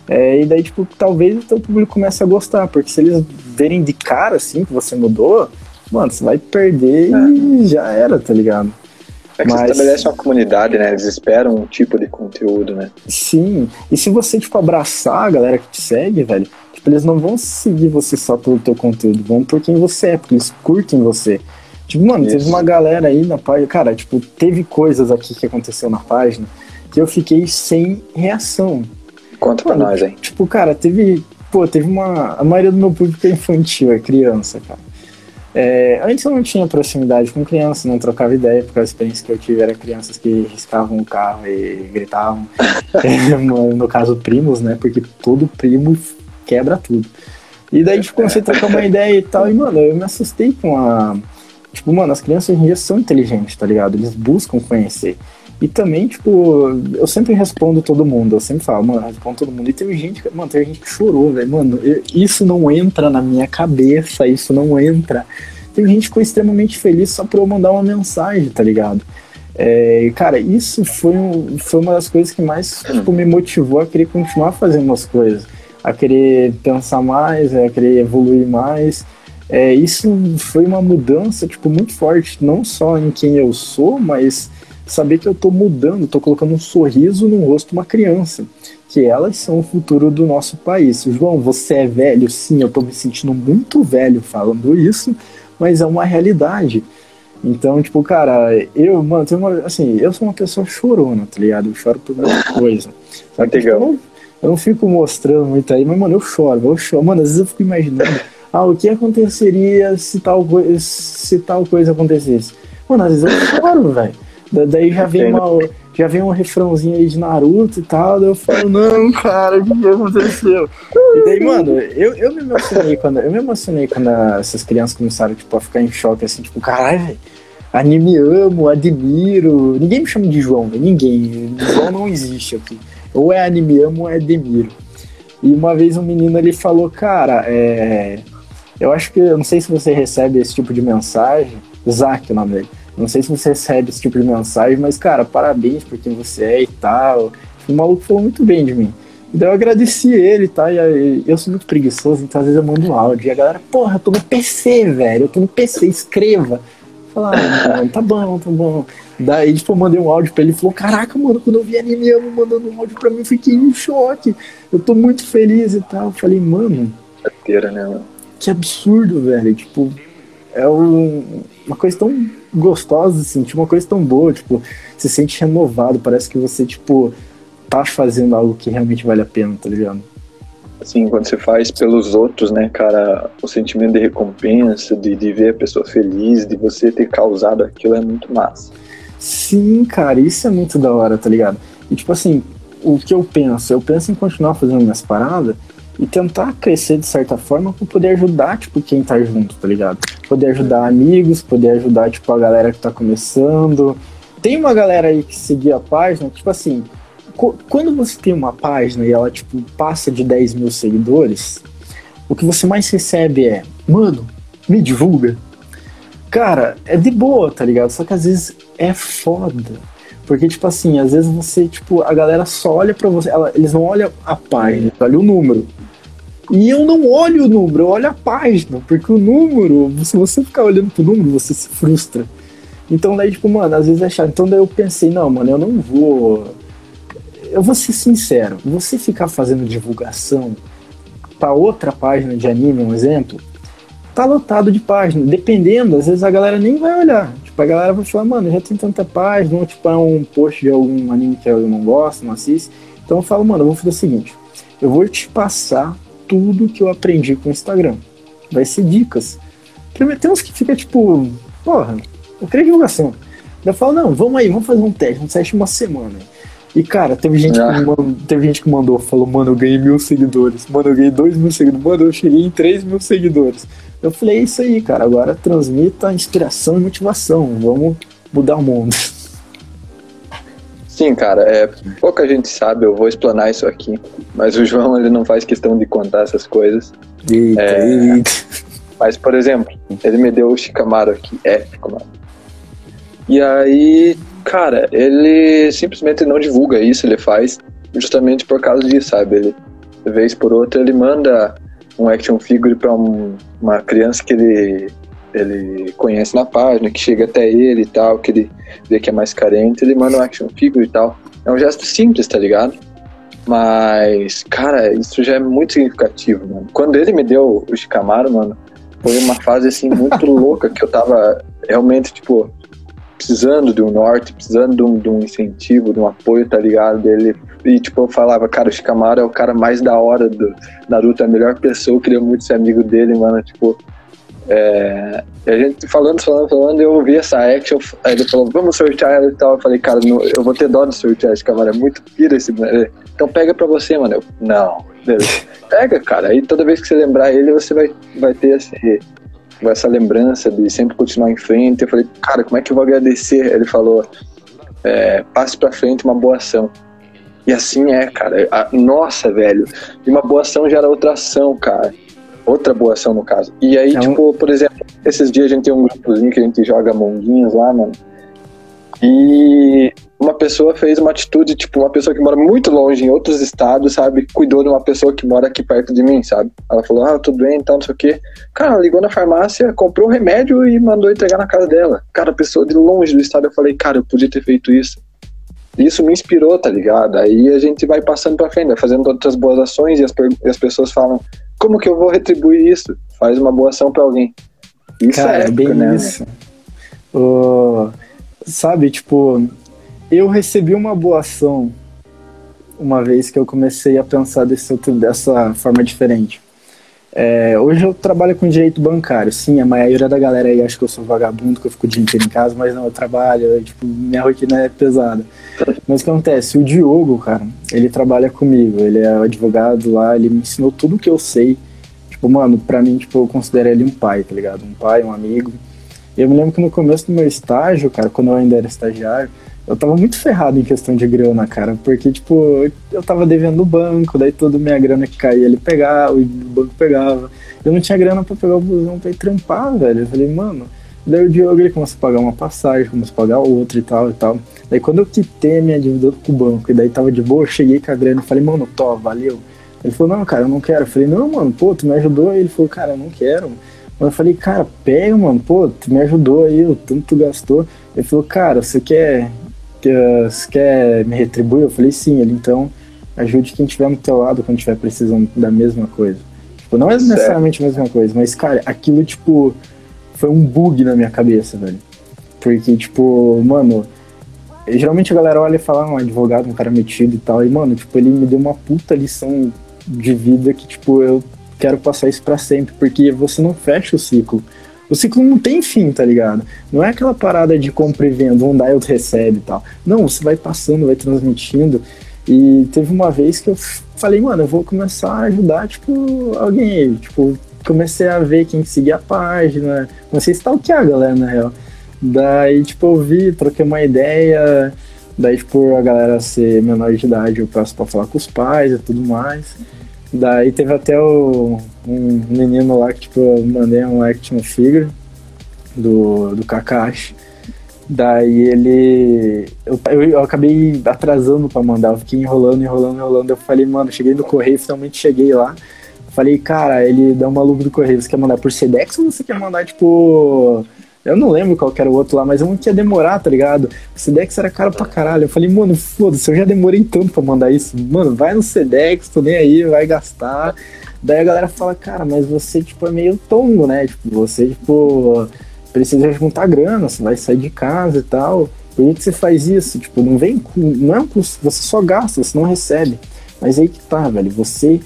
É, e daí, tipo, talvez o teu público comece a gostar, porque se eles verem de cara, assim, que você mudou, mano, você vai perder é. e já era, tá ligado? É que Mas... você estabelece uma comunidade, né? Eles esperam um tipo de conteúdo, né? Sim. E se você, tipo, abraçar a galera que te segue, velho, tipo, eles não vão seguir você só pelo teu conteúdo, vão por quem você é, porque eles curtem você. Tipo, mano, Isso. teve uma galera aí na página, cara, tipo, teve coisas aqui que aconteceu na página que eu fiquei sem reação. Conta mano, pra nós aí. Tipo, cara, teve, pô, teve uma, a maioria do meu público é infantil, é criança, cara. É, antes eu não tinha proximidade com crianças, não trocava ideia, porque a experiência que eu tive era crianças que riscavam o carro e gritavam. no, no caso, primos, né? Porque todo primo quebra tudo. E daí, tipo, comecei a trocar uma ideia e tal, e, mano, eu me assustei com a. Tipo, mano, as crianças hoje em dia são inteligentes, tá ligado? Eles buscam conhecer. E também, tipo, eu sempre respondo todo mundo, eu sempre falo, mano, respondo todo mundo. E teve gente, mano, teve gente que chorou, velho, mano, eu, isso não entra na minha cabeça, isso não entra. Tem gente que ficou extremamente feliz só pra eu mandar uma mensagem, tá ligado? É, cara, isso foi, um, foi uma das coisas que mais tipo, me motivou a querer continuar fazendo as coisas, a querer pensar mais, a querer evoluir mais. É, isso foi uma mudança tipo, muito forte, não só em quem eu sou, mas saber que eu estou mudando, estou colocando um sorriso no rosto de uma criança, que elas são o futuro do nosso país. João, você é velho? Sim, eu estou me sentindo muito velho falando isso, mas é uma realidade. Então, tipo, cara, eu, mano, tem uma, assim, eu sou uma pessoa chorona, tá ligado? Eu choro por muita coisa. Só que, tipo, eu, não, eu não fico mostrando muito aí, mas, mano, eu choro, eu choro. Mano, às vezes eu fico imaginando, ah, o que aconteceria se tal, se tal coisa acontecesse? Mano, às vezes eu choro, velho. Daí já vem, uma, já vem um refrãozinho aí de Naruto e tal, daí eu falo, não, cara, o que aconteceu? E daí, mano, eu, eu me emocionei quando. Eu me emocionei quando essas crianças começaram, tipo, a ficar em choque, assim, tipo, caralho, velho. Anime amo, admiro. Ninguém me chama de João, véio, ninguém. João não existe aqui. Ou é anime amo ou é admiro. E uma vez um menino ele falou, cara, é. Eu acho que. Eu não sei se você recebe esse tipo de mensagem. Zack, o nome dele. Não sei se você recebe esse tipo de mensagem, mas, cara, parabéns por quem você é e tal. O maluco falou muito bem de mim. Daí eu agradeci ele, tá? E eu sou muito preguiçoso, então às vezes eu mando um áudio. E a galera, porra, eu tô no PC, velho. Eu tô no PC, escreva. Falar, ah, tá bom, tá bom. Daí, tipo, eu mandei um áudio pra ele e falou: Caraca, mano, quando eu vi anime mandando um áudio pra mim, eu fiquei em choque. Eu tô muito feliz e tal. Eu falei, mano. Né, mano? Que absurdo, velho. Tipo, é um, uma coisa tão gostosa, assim, tipo, uma coisa tão boa, tipo, se sente renovado, parece que você, tipo, tá fazendo algo que realmente vale a pena, tá ligado? Assim, quando você faz pelos outros, né, cara, o sentimento de recompensa, de, de ver a pessoa feliz, de você ter causado aquilo é muito massa. Sim, cara, isso é muito da hora, tá ligado? E tipo assim, o que eu penso? Eu penso em continuar fazendo minhas paradas e tentar crescer de certa forma para poder ajudar, tipo, quem tá junto, tá ligado? Poder ajudar amigos, poder ajudar, tipo, a galera que tá começando. Tem uma galera aí que seguia a página, tipo assim, quando você tem uma página e ela, tipo, passa de 10 mil seguidores, o que você mais recebe é, mano, me divulga. Cara, é de boa, tá ligado? Só que às vezes é foda. Porque, tipo assim, às vezes você, tipo, a galera só olha pra você, ela, eles não olham a página, olha o número. E eu não olho o número, eu olho a página, porque o número, se você ficar olhando pro número, você se frustra. Então daí, tipo, mano, às vezes é chato. Então daí eu pensei, não, mano, eu não vou. Eu vou ser sincero, você ficar fazendo divulgação para outra página de anime, um exemplo, tá lotado de página. Dependendo, às vezes a galera nem vai olhar. Tipo, a galera vai falar, mano, já tem tanta página, ou tipo, é um post de algum anime que eu não gosto, não assisto. Então eu falo, mano, eu vou fazer o seguinte: eu vou te passar tudo que eu aprendi com o Instagram. Vai ser dicas. Primeiro, tem uns que fica tipo, porra, eu queria divulgação. Eu falo, não, vamos aí, vamos fazer um teste, um teste uma semana. E, cara, teve gente, ah. que mandou, teve gente que mandou, falou, mano, eu ganhei mil seguidores. Mano, eu ganhei dois mil seguidores. Mano, eu cheguei em três mil seguidores. Eu falei, é isso aí, cara. Agora transmita inspiração e motivação. Vamos mudar o mundo. Sim, cara, é, pouca gente sabe, eu vou explanar isso aqui, mas o João ele não faz questão de contar essas coisas. Eita, é, eita. Mas, por exemplo, ele me deu o Shikamaru aqui, épico, mano. E aí, cara, ele simplesmente não divulga isso, ele faz justamente por causa disso, sabe? Ele, de vez por outra, ele manda um action figure para um, uma criança que ele ele conhece na página, que chega até ele e tal, que ele vê que é mais carente, ele manda um action figure e tal. É um gesto simples, tá ligado? Mas, cara, isso já é muito significativo, mano. Quando ele me deu o Shikamaru, mano, foi uma fase, assim, muito louca, que eu tava realmente, tipo, precisando de um norte, precisando de um, de um incentivo, de um apoio, tá ligado? Dele. E, tipo, eu falava, cara, o Shikamaru é o cara mais da hora do Naruto, é a melhor pessoa, eu queria muito ser amigo dele, mano. Tipo, É, a gente falando, falando, falando, eu ouvi essa action, aí ele falou, vamos sortear ela e tal. Eu falei, cara, não, eu vou ter dó de sortear esse cavalo, é muito pira esse. Então pega pra você, mano. Eu, não, pega, cara. Aí toda vez que você lembrar ele, você vai, vai ter esse, essa lembrança de sempre continuar em frente. Eu falei, cara, como é que eu vou agradecer? Ele falou, é, passe pra frente uma boa ação. E assim é, cara. A, nossa, velho. E uma boa ação gera outra ação, cara. Outra boa ação, no caso. E aí, é tipo, um... por exemplo, esses dias a gente tem um grupozinho que a gente joga monguinhos lá, mano. E uma pessoa fez uma atitude, tipo, uma pessoa que mora muito longe, em outros estados, sabe? Cuidou de uma pessoa que mora aqui perto de mim, sabe? Ela falou, ah, tudo bem, então, não sei o quê. Cara, ela ligou na farmácia, comprou o remédio e mandou entregar na casa dela. Cara, a pessoa de longe do estado, eu falei, cara, eu podia ter feito isso. Isso me inspirou, tá ligado? Aí a gente vai passando pra frente, fazendo outras boas ações e as, e as pessoas falam, como que eu vou retribuir isso? Faz uma boa ação pra alguém. Isso cara, é épico, bem né? Isso. Uh, sabe, tipo, eu recebi uma boa ação uma vez que eu comecei a pensar desse outro, dessa forma diferente. É, hoje eu trabalho com direito bancário. Sim, a maioria da galera aí acha que eu sou vagabundo, que eu fico o dia inteiro em casa, mas não, eu trabalho, eu, tipo, minha rotina é pesada. Mas o que acontece? O Diogo, cara, ele trabalha comigo, ele é advogado lá, ele me ensinou tudo que eu sei. Tipo, mano, pra mim, tipo, eu considero ele um pai, tá ligado? Um pai, um amigo. Eu me lembro que no começo do meu estágio, cara, quando eu ainda era estagiário, eu tava muito ferrado em questão de grana, cara, porque, tipo, eu tava devendo o banco, daí toda minha grana que caía ele pegava, o banco pegava. Eu não tinha grana pra pegar o busão pra ir trampar, velho. Eu falei, mano. Daí o Diogo ele começou a pagar uma passagem, começou a pagar outra e tal e tal. Daí quando eu quitei minha dívida com o banco e daí tava de boa, eu cheguei com a grana e falei, mano, tô, valeu. Ele falou, não, cara, eu não quero. Eu falei, não, mano, pô, tu me ajudou. Ele falou, cara, eu não quero. Eu falei, cara, pega, mano, pô, tu me ajudou aí, o tanto tu gastou. Ele falou, cara, você quer você quer me retribuir? Eu falei, sim. Ele, então, ajude quem estiver no teu lado quando estiver precisando da mesma coisa. Tipo, não é necessariamente a mesma coisa, mas, cara, aquilo, tipo, foi um bug na minha cabeça, velho. Porque, tipo, mano, geralmente a galera olha e fala, ah, um advogado, um cara metido e tal. E, mano, tipo, ele me deu uma puta lição de vida que, tipo, eu quero passar isso para sempre, porque você não fecha o ciclo. O ciclo não tem fim, tá ligado? Não é aquela parada de compra e venda, um dá e outro recebe e tal. Não, você vai passando, vai transmitindo. E teve uma vez que eu falei, mano, eu vou começar a ajudar, tipo, alguém. Tipo, comecei a ver quem seguia a página, comecei a stalkear a galera, na real. Daí, tipo, eu vi, troquei uma ideia. Daí, tipo, a galera ser menor de idade, eu passo pra falar com os pais e tudo mais. Daí teve até o, um menino lá que, tipo, eu mandei um action figure do, do Kakashi. Daí ele. Eu, eu, eu, acabei atrasando pra mandar, eu fiquei enrolando, enrolando, enrolando. Eu falei, mano, cheguei no correio, finalmente cheguei lá. Falei, cara, ele dá um maluco do correio, você quer mandar por Sedex ou você quer mandar, tipo, eu não lembro qual era o outro lá, mas um que ia demorar, tá ligado? O Sedex era caro pra caralho. Eu falei, mano, foda-se, eu já demorei tanto pra mandar isso. Mano, vai no Sedex, tô nem aí, vai gastar. Daí a galera fala, cara, mas você, tipo, é meio tongo, né? Tipo, você, tipo, precisa juntar grana, você vai sair de casa e tal. Por que, você faz isso? Tipo, não vem. Não é um custo, você só gasta, você não recebe. Mas aí que tá, velho. Você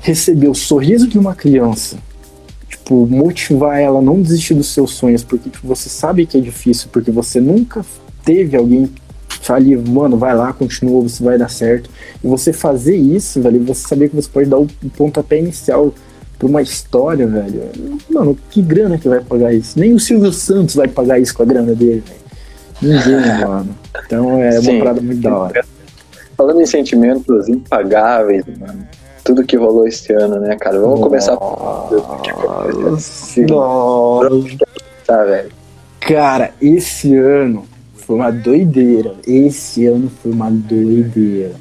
recebeu o sorriso de uma criança tipo, motivar ela a não desistir dos seus sonhos, porque tipo, você sabe que é difícil, porque você nunca teve alguém ali, mano, vai lá, continua, você vai dar certo. E você fazer isso, velho, você saber que você pode dar o pontapé inicial pra uma história, velho. Mano, que grana que vai pagar isso? Nem o Silvio Santos vai pagar isso com a grana dele, velho. Ninguém, mano. Então é Sim. uma parada muito da hora. Falando em sentimentos impagáveis, mano tudo que rolou este ano, né, cara? Vamos começar. Nossa. Nossa. Tá, velho. Cara, esse ano foi uma doideira. Esse ano foi uma doideira.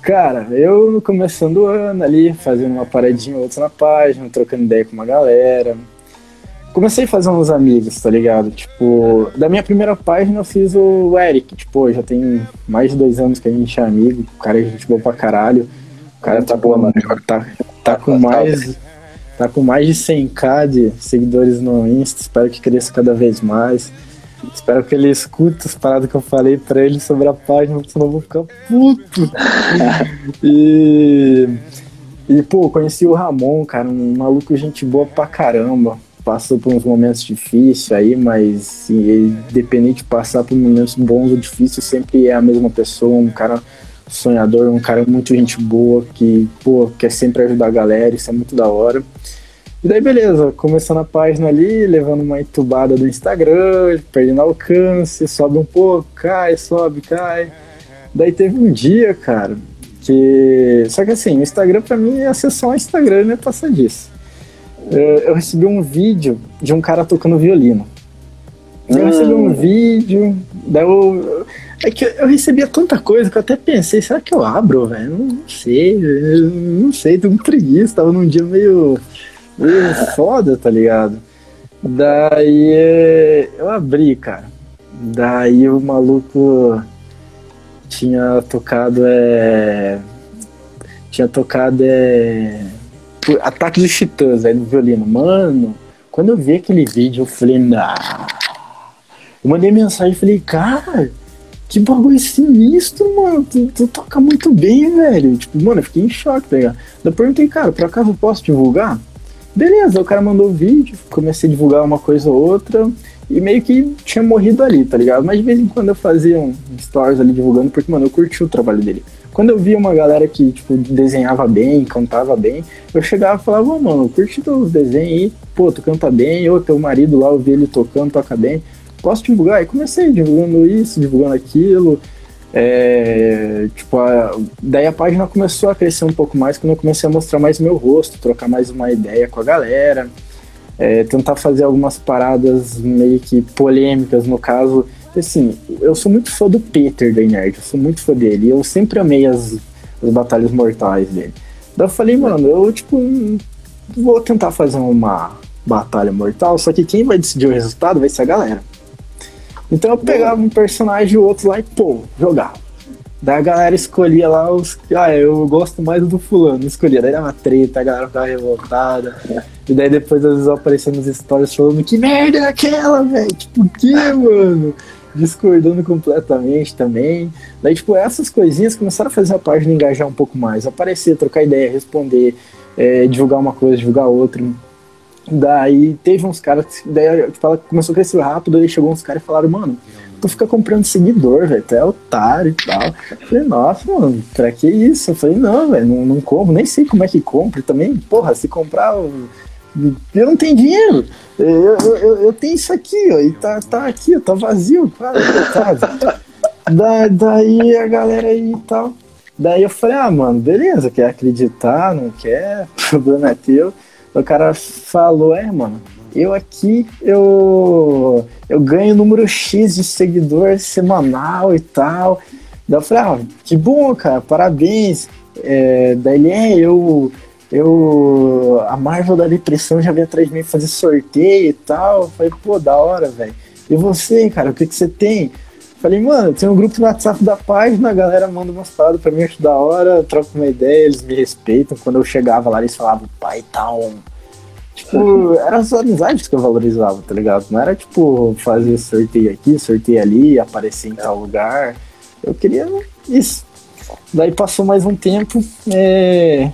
Cara, eu começando o ano ali, fazendo uma paradinha ou outra na página, trocando ideia com uma galera. Comecei a fazer uns amigos, tá ligado? Tipo, da minha primeira página eu fiz o Eric. Tipo, já tem mais de dois anos que a gente é amigo. O cara é gente boa pra caralho. O cara tá, boa, mano. Tá, tá com mais. Tá com mais de 100k de seguidores no Insta. Espero que cresça cada vez mais. Espero que ele escute as paradas que eu falei pra ele sobre a página, senão eu vou ficar puto. e. E, pô, conheci o Ramon, cara, um maluco gente boa pra caramba. passou por uns momentos difíceis aí, mas sim, independente de passar por momentos bons ou difíceis, sempre é a mesma pessoa, um cara sonhador, um cara muito gente boa, que, pô, quer sempre ajudar a galera, isso é muito da hora. E daí, beleza, começando a página ali, levando uma entubada do Instagram, perdendo alcance, sobe um pouco, cai, sobe, cai. Daí teve um dia, cara, que. Só que assim, o Instagram pra mim é acessar o Instagram, não é passar disso. Eu recebi um vídeo de um cara tocando violino. Eu recebi um hum. vídeo, daí eu. É que eu recebia tanta coisa que eu até pensei, será que eu abro, velho? Não, não sei, não sei, tô com preguiça, tava num dia meio, meio foda, tá ligado? Daí é, eu abri, cara. Daí o maluco tinha tocado é. Tinha tocado é. Ataque dos Titãs aí no violino. Mano, quando eu vi aquele vídeo, eu falei, nah. Eu mandei mensagem e falei, cara, que bagulho sinistro, mano. Tu, tu, toca muito bem, velho. Tipo, mano, eu fiquei em choque, tá ligado? Eu perguntei, cara, por acaso eu posso divulgar? Beleza, o cara mandou o vídeo, comecei a divulgar uma coisa ou outra e meio que tinha morrido ali, tá ligado? Mas de vez em quando eu fazia um stories ali divulgando, porque, mano, eu curti o trabalho dele. Quando eu via uma galera que, tipo, desenhava bem, cantava bem, eu chegava e falava, oh, mano, curti teus desenhos aí, pô, tu canta bem, ou teu marido lá, eu vi ele tocando, toca bem posso divulgar? E comecei divulgando isso, divulgando aquilo. É, tipo, a, daí a página começou a crescer um pouco mais quando eu comecei a mostrar mais meu rosto, trocar mais uma ideia com a galera, é, tentar fazer algumas paradas meio que polêmicas, no caso. Assim, eu sou muito fã do Peter da Nerd, eu sou muito fã dele, eu sempre amei as, as batalhas mortais dele. Daí eu falei, mano, eu tipo, vou tentar fazer uma batalha mortal, só que quem vai decidir o resultado vai ser a galera. Então eu pegava um personagem e outro lá e, pô, jogava. Daí a galera escolhia lá os. Ah, eu gosto mais do fulano, escolhia. Daí dava uma treta, a galera ficava revoltada. E daí depois às vezes aparecia nos stories falando que merda é aquela, velho? Tipo, o que, mano? Discordando completamente também. Daí, tipo, essas coisinhas começaram a fazer a página engajar um pouco mais. Aparecer, trocar ideia, responder, é, divulgar uma coisa, divulgar outra. Daí teve uns caras, daí tipo, começou a crescer rápido, aí chegou uns caras e falaram, mano, tu fica comprando seguidor, velho, tu é otário e tal. Eu falei, nossa, mano, pra que isso? Eu falei, não, velho, não, não compro, nem sei como é que compra. Também, porra, se comprar. Eu não tenho dinheiro. Eu, eu, eu, eu tenho isso aqui, ó, e tá, tá aqui, ó, tá vazio, cara, coitado. da, daí a galera aí e tal. Daí eu falei, ah, mano, beleza, quer acreditar, não quer, problema é teu. O cara falou, é, mano, eu aqui, eu, eu ganho número X de seguidores semanal e tal. Daí eu falei, ah, que bom, cara, parabéns. É, daí ele, é, eu, eu, a Marvel da Depressão já veio atrás de mim fazer sorteio e tal. Eu falei, pô, da hora, velho. E você, cara, o que, que você tem? Falei, mano, tem um grupo no WhatsApp da página, a galera manda umas paradas pra mim, acho da hora, troco uma ideia, eles me respeitam. Quando eu chegava lá, eles falavam, pai, tá um. Tipo, eram as amizades que eu valorizava, tá ligado? Não era tipo fazer sorteio aqui, sorteio ali, aparecer em tal lugar. Eu queria isso. Daí passou mais um tempo, é...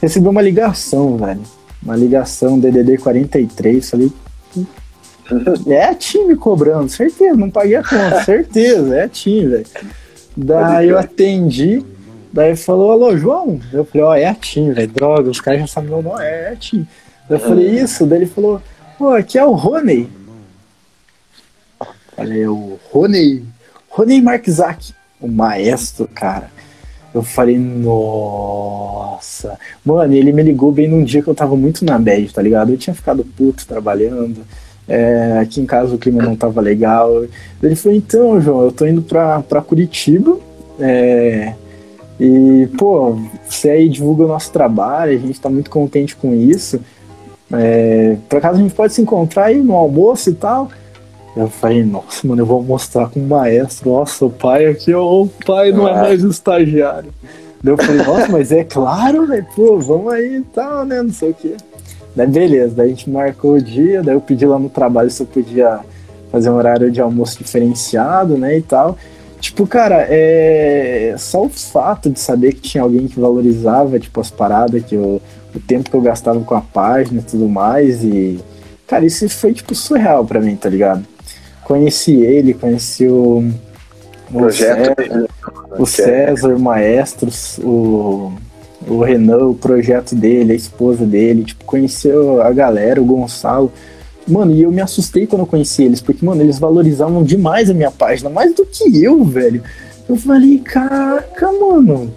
recebi uma ligação, velho. Uma ligação DDD 43, falei, é a time cobrando, certeza, não paguei a conta, certeza, é a time, velho. Daí eu atendi, daí falou, alô, João? Eu falei, ó, oh, é a time, velho, droga, os caras já sabem meu nome, é, é a time. Eu falei, isso, daí ele falou, pô, aqui é o Rony. Falei, o Rony, Rony Markzak, o maestro, cara. Eu falei, nossa. Mano, ele me ligou bem num dia que eu tava muito na bad, tá ligado? Eu tinha ficado puto trabalhando. É, aqui em casa o clima não tava legal. Ele falou, então, João, eu tô indo pra, pra Curitiba. É, e, pô, você aí divulga o nosso trabalho, a gente tá muito contente com isso. É, por acaso a gente pode se encontrar aí no almoço e tal. Eu falei, nossa, mano, eu vou mostrar com o maestro. Nossa, o pai aqui, o pai não é mais estagiário. Daí eu falei, nossa, mas é claro, velho, pô, vamos aí e tal, né? Não sei o quê. Daí beleza, daí a gente marcou o dia, daí eu pedi lá no trabalho se eu podia fazer um horário de almoço diferenciado, né, e tal. Tipo, cara, é só o fato de saber que tinha alguém que valorizava, tipo, as paradas, que eu, o tempo que eu gastava com a página e tudo mais, e, Cara, isso foi, tipo, surreal pra mim, tá ligado? Conheci ele, conheci o. O, Projeto César, dele. o César, o Maestro, o, o Renan, o projeto dele, a esposa dele, tipo, conheceu a galera, o Gonçalo. Mano, e eu me assustei quando eu conheci eles, porque, mano, eles valorizavam demais a minha página, mais do que eu, velho. Eu falei, caraca, mano.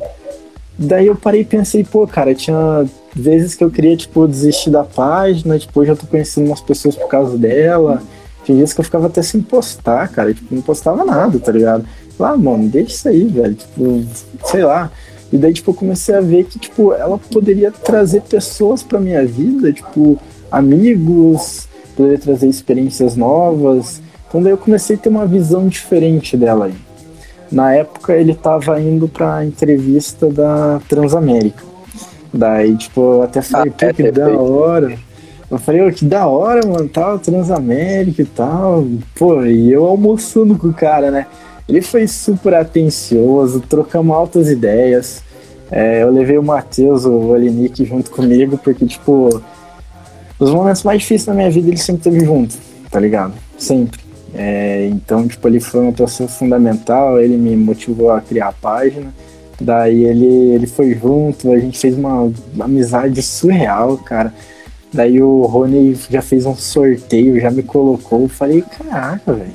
Daí eu parei e pensei, pô, cara, tinha vezes que eu queria, tipo, desistir da página, tipo, eu já tô conhecendo umas pessoas por causa dela. Tinha vezes que eu ficava até sem postar, cara, tipo, não postava nada, tá ligado? Lá, mano, deixa isso aí, velho, tipo, sei lá. E daí, tipo, eu comecei a ver que, tipo, ela poderia trazer pessoas pra minha vida, tipo, amigos, poderia trazer experiências novas. Então daí eu comecei a ter uma visão diferente dela aí. Na época ele tava indo pra entrevista da Transamérica. Daí, tipo, eu até falei, Ah, é, que da perfeito. hora. Eu falei, ô, que da hora, mano, tal, Transamérica e tal. Pô, e eu almoçando com o cara, né? Ele foi super atencioso, trocamos altas ideias. É, eu levei o Matheus, o Olinick, junto comigo, porque, tipo, os momentos mais difíceis da minha vida ele sempre esteve junto, tá ligado? Sempre. É, então, tipo, ele foi uma pessoa fundamental, ele me motivou a criar a página. Daí ele, ele foi junto, a gente fez uma, uma amizade surreal, cara. Daí o Rony já fez um sorteio, já me colocou. Falei, caraca, velho.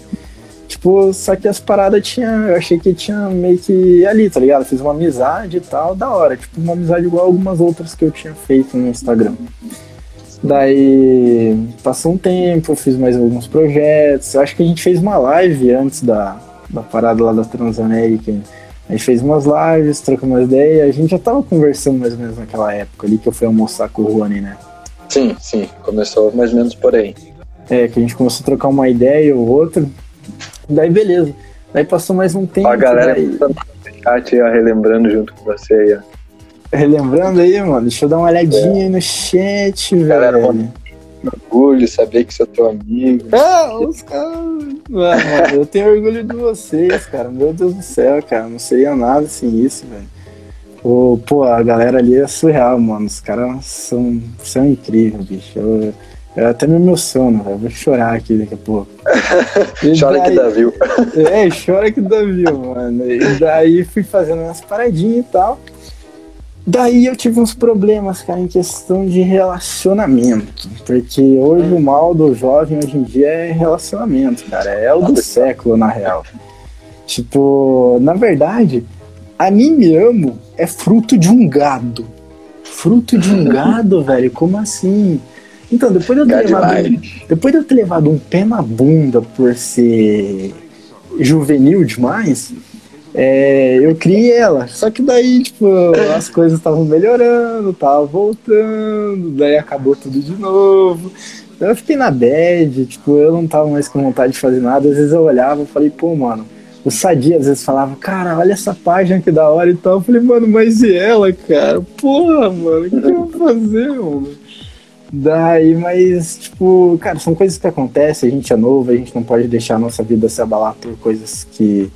Tipo, só que as paradas tinha. Eu achei que tinha meio que ali, tá ligado? Fiz uma amizade e tal, da hora. Tipo, uma amizade igual algumas outras que eu tinha feito no Instagram. Daí passou um tempo, fiz mais alguns projetos. Acho que a gente fez uma live antes da, da parada lá da Transamérica. A gente fez umas lives, trocamos umas ideias. A gente já tava conversando mais ou menos naquela época ali que eu fui almoçar com o Rony, né? Sim, sim. Começou mais ou menos por aí. É, que a gente começou a trocar uma ideia ou outra. Daí beleza. Daí passou mais um tempo. Ó, a galera daí- no chat ó, relembrando junto com você aí, ó. Relembrando aí, mano, deixa eu dar uma olhadinha aí no chat, Galera, velho. Orgulho, saber que sou teu amigo. Ah, os caras. Mano, eu tenho orgulho de vocês, cara. Meu Deus do céu, cara. Não seria nada sem isso, velho. Pô, pô, a galera ali é surreal, mano. Os caras são, são incríveis, bicho. Eu, eu até me emociono, velho. Vou chorar aqui daqui a pouco. Chora que daí- dá, viu? É, chora que dá viu, mano. E daí fui fazendo umas paradinhas e tal. Daí eu tive uns problemas, cara, em questão de relacionamento. Porque hoje o mal do jovem hoje em dia é relacionamento, cara. É o do século, na real. Tipo, na verdade, anime amo é fruto de um gado. Fruto de um gado, velho? Como assim? Então, depois de eu ter levado, depois de eu ter levado um pé na bunda por ser juvenil demais, é, eu criei ela. Só que daí, tipo, as coisas estavam melhorando, tava voltando, daí acabou tudo de novo. Daí eu fiquei na bad, tipo, eu não tava mais com vontade de fazer nada. Às vezes eu olhava e falei, pô, mano, o Sadia às vezes falava, cara, olha essa página que da hora e tal. Eu falei, mano, mas e ela, cara? Porra, mano, o que eu vou fazer, mano? Daí, mas, tipo, cara, são coisas que acontecem, a gente é novo, a gente não pode deixar a nossa vida se abalar por coisas que,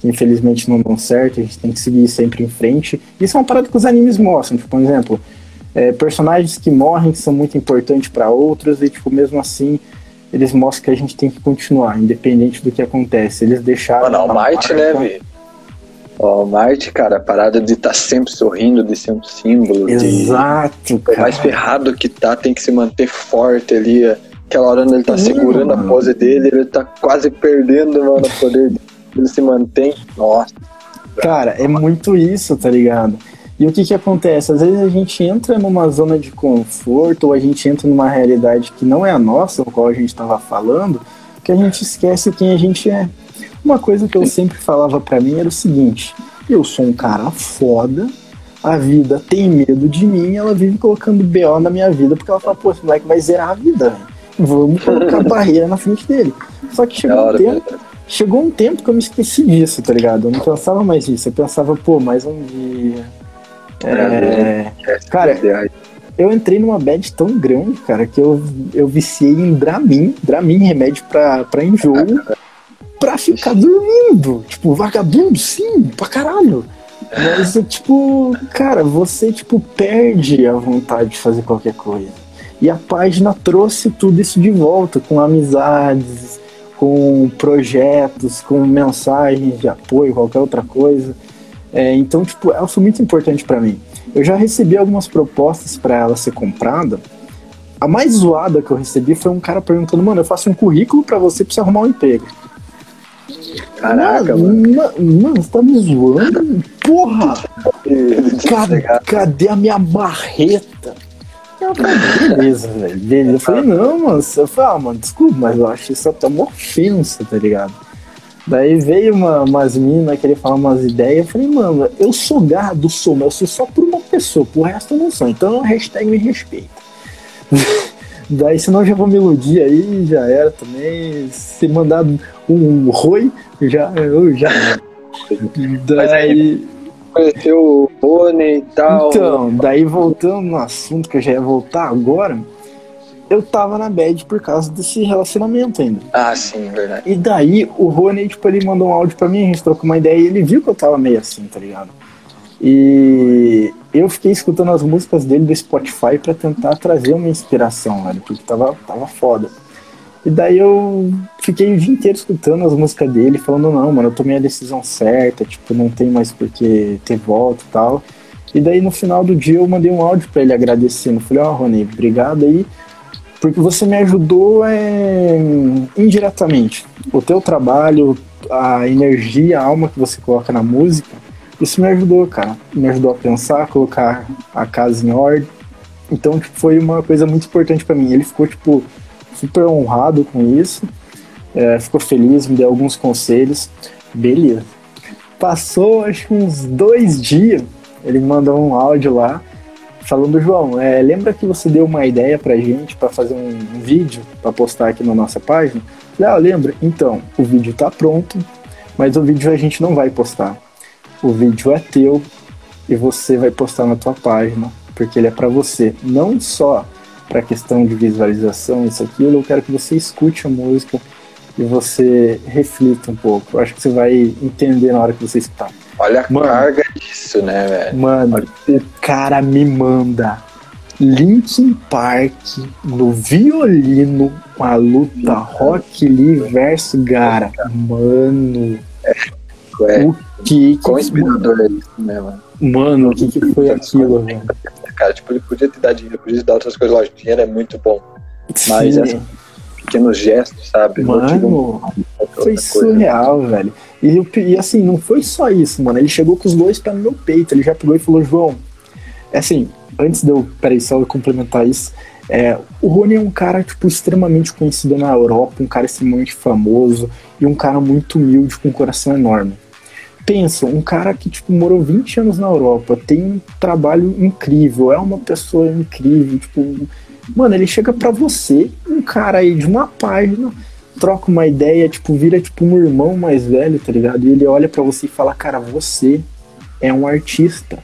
que infelizmente não dão certo, a gente tem que seguir sempre em frente. Isso é uma parada que os animes mostram, tipo, por exemplo, é, personagens que morrem que são muito importantes para outros e, tipo, mesmo assim, eles mostram que a gente tem que continuar, independente do que acontece. Eles deixaram. Mano, uma Might, marca- né, velho? All Might, cara, a parada de estar sempre sorrindo, de ser um símbolo, de Exato, mais cara. ferrado que tá, tem que se manter forte ali. Aquela hora onde ele tá segurando a mano. pose dele, ele tá quase perdendo, mano, o poder dele. Ele se mantém. Nossa, Cara, é muito isso, tá ligado? E o que que acontece? Às vezes a gente entra numa zona de conforto ou a gente entra numa realidade que não é a nossa, o qual a gente estava falando, que a gente esquece quem a gente é. Uma coisa que eu sempre falava pra mim era o seguinte: eu sou um cara foda, a vida tem medo de mim, ela vive colocando BO na minha vida porque ela fala, pô, esse moleque vai zerar a vida, velho. Vamos colocar barreira na frente dele. Só que chegou um tempo chegou um tempo que eu me esqueci disso, tá ligado? Eu não pensava mais nisso. Eu pensava, pô, mais um dia. É, cara, Ideais. eu entrei numa bad tão grande, cara, que eu, eu viciei em Dramin, Dramin, remédio pra, pra enjoo, pra ficar dormindo. Tipo, vagabundo, sim, pra caralho. Mas, é, tipo, cara, você, tipo, perde a vontade de fazer qualquer coisa. E a página trouxe tudo isso de volta, com amizades, com projetos, com mensagens de apoio, qualquer outra coisa. É, então, tipo, ela foi muito importante para mim. Eu já recebi algumas propostas para ela ser comprada. A mais zoada que eu recebi foi um cara perguntando: Mano, eu faço um currículo para você pra você arrumar um emprego. Caraca, mano. Mano, mano você tá me zoando? Porra! Cadê, cadê a minha marreta? Eu falei, beleza, velho. Beleza. Eu falei, não, mano. Eu falei, ah, mano, desculpa, mas eu acho isso até uma ofensa, tá ligado? Daí veio uma, umas minas querer falar umas ideias. Eu falei, mano, eu sou gado, sou, mas eu sou só por uma pessoa, por resto eu não sou. Então hashtag me respeita. Daí, senão eu já vou me iludir aí, já era também. Se mandar um roi, já, eu já. Daí. Conheceu o Rony e tal. Então, daí voltando no assunto que eu já ia voltar agora, eu tava na bad por causa desse relacionamento ainda. Ah, sim, verdade. E daí o Rony, tipo, ele mandou um áudio pra mim, a gente trocou uma ideia e ele viu que eu tava meio assim, tá ligado? E eu fiquei escutando as músicas dele do Spotify para tentar trazer uma inspiração, velho, porque tava, tava foda. E daí eu fiquei o dia inteiro escutando as músicas dele, falando, não, mano, eu tomei a decisão certa, tipo, não tem mais por que ter volta e tal. E daí no final do dia eu mandei um áudio para ele agradecendo. Falei, ó, oh, Rony, obrigado aí, porque você me ajudou é, indiretamente. O teu trabalho, a energia, a alma que você coloca na música, isso me ajudou, cara. Me ajudou a pensar, colocar a casa em ordem. Então, tipo, foi uma coisa muito importante para mim. Ele ficou, tipo, super honrado com isso. É, ficou feliz, me deu alguns conselhos. Beleza. Passou, acho que uns dois dias, ele mandou um áudio lá falando, João, é, lembra que você deu uma ideia pra gente para fazer um, um vídeo para postar aqui na nossa página? Ah, lembra? Então, o vídeo tá pronto, mas o vídeo a gente não vai postar. O vídeo é teu e você vai postar na tua página, porque ele é para você, não só para questão de visualização, isso aquilo, eu quero que você escute a música e você reflita um pouco. Eu acho que você vai entender na hora que você escutar. Olha a mano, carga disso, né, velho? Mano, o cara me manda Linkin Park no violino com a luta Rock Lee versus Gara. Mano. É, é. O que. Quão inspirador é isso, né, mano? Mano, o que, que foi aquilo, velho? Cara, tipo, ele podia ter dado dinheiro, podia ter dado outras coisas, lógico, dinheiro é muito bom. Mas assim, pequenos gestos, sabe? Mano, foi surreal, velho. E, e assim, não foi só isso, mano. Ele chegou com os dois pés no meu peito. Ele já pegou e falou, João, é assim, antes de eu. Peraí, só eu complementar isso. É, o Rony é um cara, tipo, extremamente conhecido na Europa, um cara extremamente famoso e um cara muito humilde, com um coração enorme. Pensa, um cara que, tipo, morou 20 anos na Europa, tem um trabalho incrível, é uma pessoa incrível, tipo, mano, ele chega para você, um cara aí de uma página, troca uma ideia, tipo, vira tipo um irmão mais velho, tá ligado? E ele olha para você e fala, cara, você é um artista.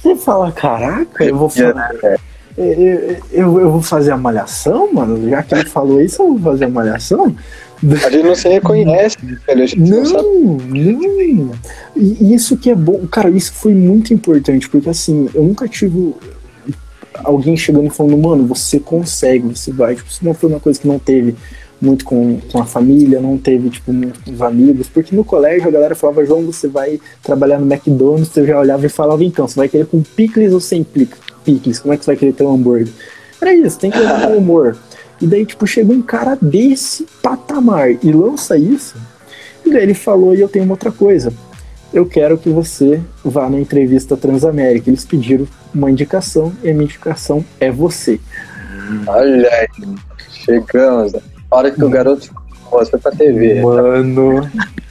Você fala, caraca, eu vou falar. É, eu, eu, eu, vou fazer a malhação, mano. Já que ele falou isso, eu vou fazer a malhação. A gente não se reconhece, velho. não, não, não. E isso que é bom. Cara, isso foi muito importante, porque assim, eu nunca tive alguém chegando e falando, mano, você consegue, você vai. Tipo, isso não foi uma coisa que não teve muito com, com a família, não teve, tipo, muito com os amigos, porque no colégio a galera falava, João, você vai trabalhar no McDonald's, você já olhava e falava, então, você vai querer com picles ou sem picles? Como é que você vai querer ter um hambúrguer? Era isso, tem que ter um humor. E daí, tipo, chega um cara desse patamar e lança isso, e daí ele falou, e eu tenho uma outra coisa, eu quero que você vá na entrevista Transamérica. Eles pediram uma indicação e a minha indicação é você. Olha aí, chegamos. A hora que o garoto foi pra TV. Mano,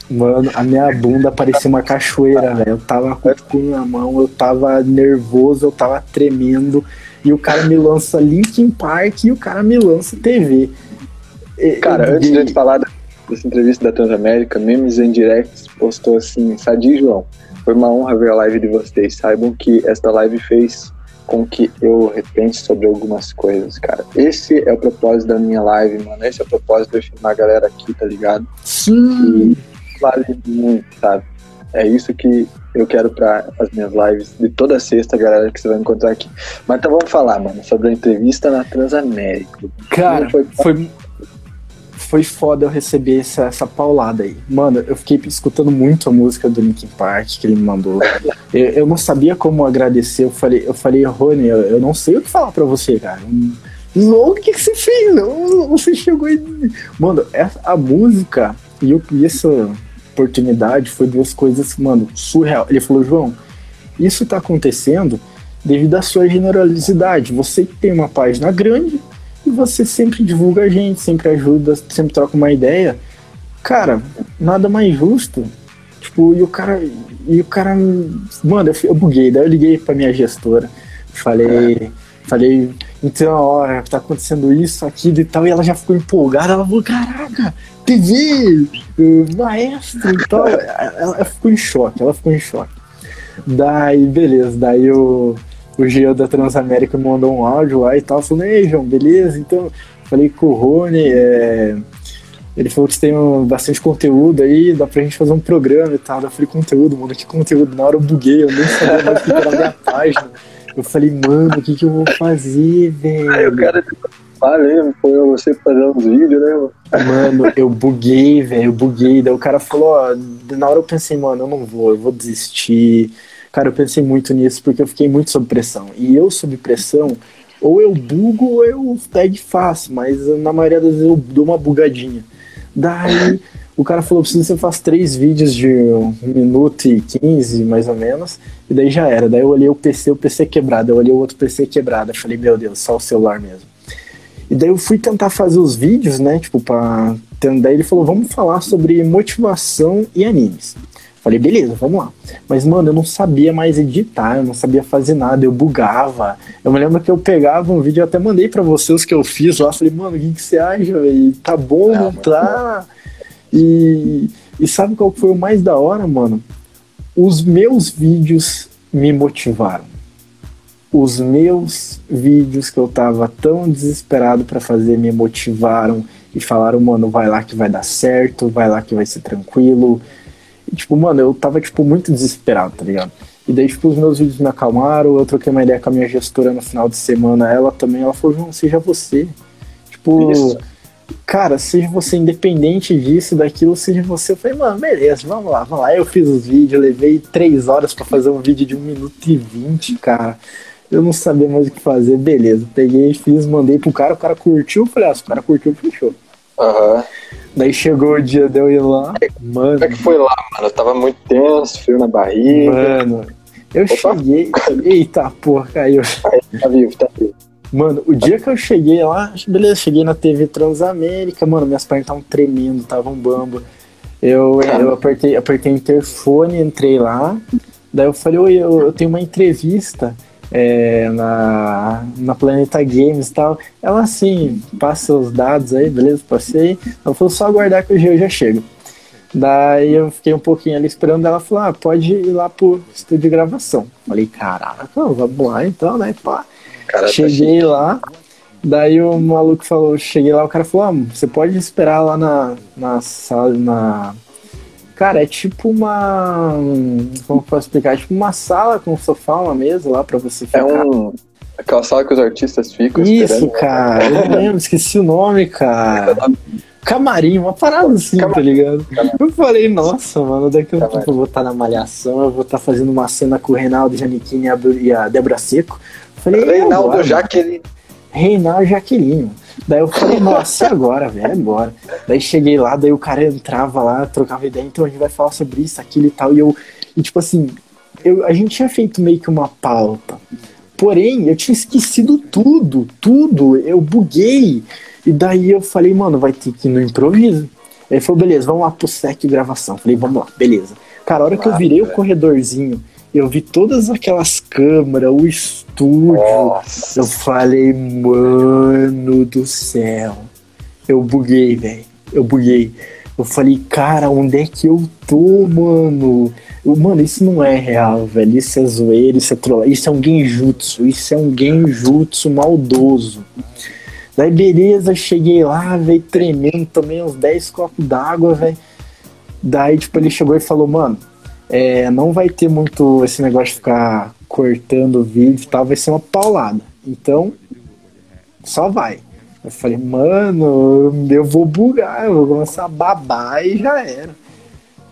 mano, a minha bunda parecia uma cachoeira, velho. Eu tava com o cu na mão, eu tava nervoso, eu tava tremendo. E o cara me lança Linkin Park e o cara me lança TV. Cara, antes de a gente falar dessa entrevista da Transamérica, Memes em Directs postou assim, Sadi João, foi uma honra ver a live de vocês. Saibam que esta live fez com que eu repense sobre algumas coisas, cara. Esse é o propósito da minha live, mano. Esse é o propósito de eu chamar a galera aqui, tá ligado? Sim. E vale muito, sabe? É isso que eu quero para as minhas lives de toda sexta, galera, que você vai encontrar aqui. Mas então vamos falar, mano, sobre a entrevista na Transamérica. Cara, foi, foi, foi foda eu receber essa, essa paulada aí. Mano, eu fiquei escutando muito a música do Linkin Park que ele me mandou. Eu, eu não sabia como agradecer. Eu falei, eu falei, Rony, eu, eu não sei o que falar para você, cara. Logo, o que, que você fez? Você chegou e. Mano, essa, a música e, eu, e essa oportunidade foi duas coisas, mano, surreal. Ele falou, João, isso tá acontecendo devido à sua generosidade. Você tem uma página grande e você sempre divulga a gente, sempre ajuda, sempre troca uma ideia. Cara, nada mais justo. Tipo, e o cara. E o cara. Mano, eu, eu buguei. Daí eu liguei pra minha gestora. Falei. Falei, então, ó, tá acontecendo isso, aquilo e tal, e ela já ficou empolgada, ela falou, caraca, TV, maestro e tal. Ela, ficou em choque, ela ficou em choque. Daí, beleza, daí o, o Geo da Transamérica me mandou um áudio lá e tal, falou, ei, João, beleza? Então, falei com o Rony, é, ele falou que tem um, bastante conteúdo aí, dá pra gente fazer um programa e tal. Eu falei, conteúdo, mano, que conteúdo? Na hora eu buguei, eu nem sabia mais o que era a minha página. Eu falei, mano, o que, que eu vou fazer, velho? Aí o cara mesmo, foi você fazer uns vídeos, né, mano? Mano, eu buguei, velho, eu buguei. Daí o cara falou, ó, na hora eu pensei, mano, eu não vou, eu vou desistir. Cara, eu pensei muito nisso porque eu fiquei muito sob pressão. E eu, sob pressão, ou eu bugo ou eu tag faço, mas na maioria das vezes eu dou uma bugadinha. Daí o cara falou: precisa você faz três vídeos de um minuto e quinze, mais ou menos, e daí já era. Daí eu olhei o PC, o PC quebrado, eu olhei o outro PC quebrado. Eu falei: meu Deus, só o celular mesmo. E daí eu fui tentar fazer os vídeos, né? Tipo, pra. Daí ele falou: vamos falar sobre motivação e animes. Falei, beleza, vamos lá. Mas, mano, eu não sabia mais editar, eu não sabia fazer nada, eu bugava. Eu me lembro que eu pegava um vídeo, eu até mandei para você os que eu fiz lá. Falei, mano, o que, que você acha, velho? Tá bom, não, não tá? E, e sabe qual foi o mais da hora, mano? Os meus vídeos me motivaram. Os meus vídeos que eu tava tão desesperado para fazer me motivaram e falaram, mano, vai lá que vai dar certo, vai lá que vai ser tranquilo. E, tipo, mano, eu tava, tipo, muito desesperado, tá ligado? E daí, tipo, os meus vídeos me acalmaram, eu troquei uma ideia com a minha gestora no final de semana, ela também, ela falou, João, seja você. Tipo, Isso cara, seja você independente disso, daquilo, seja você. Eu falei, mano, beleza, vamos lá, vamos lá. Eu fiz os vídeos, levei três horas para fazer um vídeo de um minuto e vinte, cara. Eu não sabia mais o que fazer, beleza. Peguei, fiz, mandei pro cara, o cara curtiu, falei, ah, se o cara curtiu, fechou. Aham. Uhum. Daí chegou o dia de eu ir lá, mano. Como é que foi lá, mano? Eu tava muito tenso, frio na barriga. Mano, eu Opa. cheguei. Eita porra, caiu. Aí, tá vivo, tá vivo. Mano, o dia que eu cheguei lá, beleza, cheguei na TV Transamérica, mano, minhas pernas estavam tremendo, estavam bamba. Eu, eu apertei, apertei o interfone, entrei lá, daí eu falei, oi, eu, eu tenho uma entrevista é, na, na Planeta Games e tal. Ela assim, passa os dados aí, beleza, passei. Ela falou, só aguardar que o eu já chego. Daí eu fiquei um pouquinho ali esperando, ela falou, ah, pode ir lá pro estúdio de gravação. Falei, caraca, vamos lá então, né, pá. Cara, tá cheguei tá lá, daí o maluco falou, cheguei lá, o cara falou, ah, você pode esperar lá na, na sala, na... Cara, é tipo uma... Como posso explicar? É tipo uma sala com um sofá, uma mesa lá pra você ficar. É um... Aquela sala que os artistas ficam Isso, cara, eu lembro, esqueci o nome, cara. Camarim, uma parada assim, tá Camarim. tá ligado? Camarim. Eu falei, nossa, mano, daqui a um tempo eu vou estar tá na malhação, eu vou estar fazendo uma cena com o Reinaldo Giannichini e a Débora Seco. Falei, Reinaldo agora, Jaqueline. Reinaldo Jaqueline. Daí eu falei, nossa, e agora, velho? Agora. Daí cheguei lá, daí o cara entrava lá, trocava ideia, então a gente vai falar sobre isso, aquilo e tal. E eu, e tipo assim, eu, a gente tinha feito meio que uma pauta. Porém, eu tinha esquecido tudo, tudo. Eu buguei. E daí eu falei, mano, vai ter que ir no improviso. Ele falou, beleza, vamos lá pro set de gravação. Falei, vamos lá, beleza. Cara, a hora que eu virei o corredorzinho eu vi todas aquelas câmeras, o estúdio. Nossa. Eu falei, mano do céu. Eu buguei, velho. Eu buguei. Eu falei, cara, onde é que eu tô, mano? Eu, mano, isso não é real, velho. Isso é zoeira, isso é troll. Isso é um genjutsu. Isso é um genjutsu maldoso. Daí, beleza, cheguei lá, velho, tremendo, tomei uns 10 copos d'água, velho. Daí, tipo, ele chegou e falou, mano, é, não vai ter muito esse negócio de ficar cortando o vídeo e tal, vai ser uma paulada. Então, só vai. Eu falei, mano, eu vou bugar, eu vou começar a babar e já era.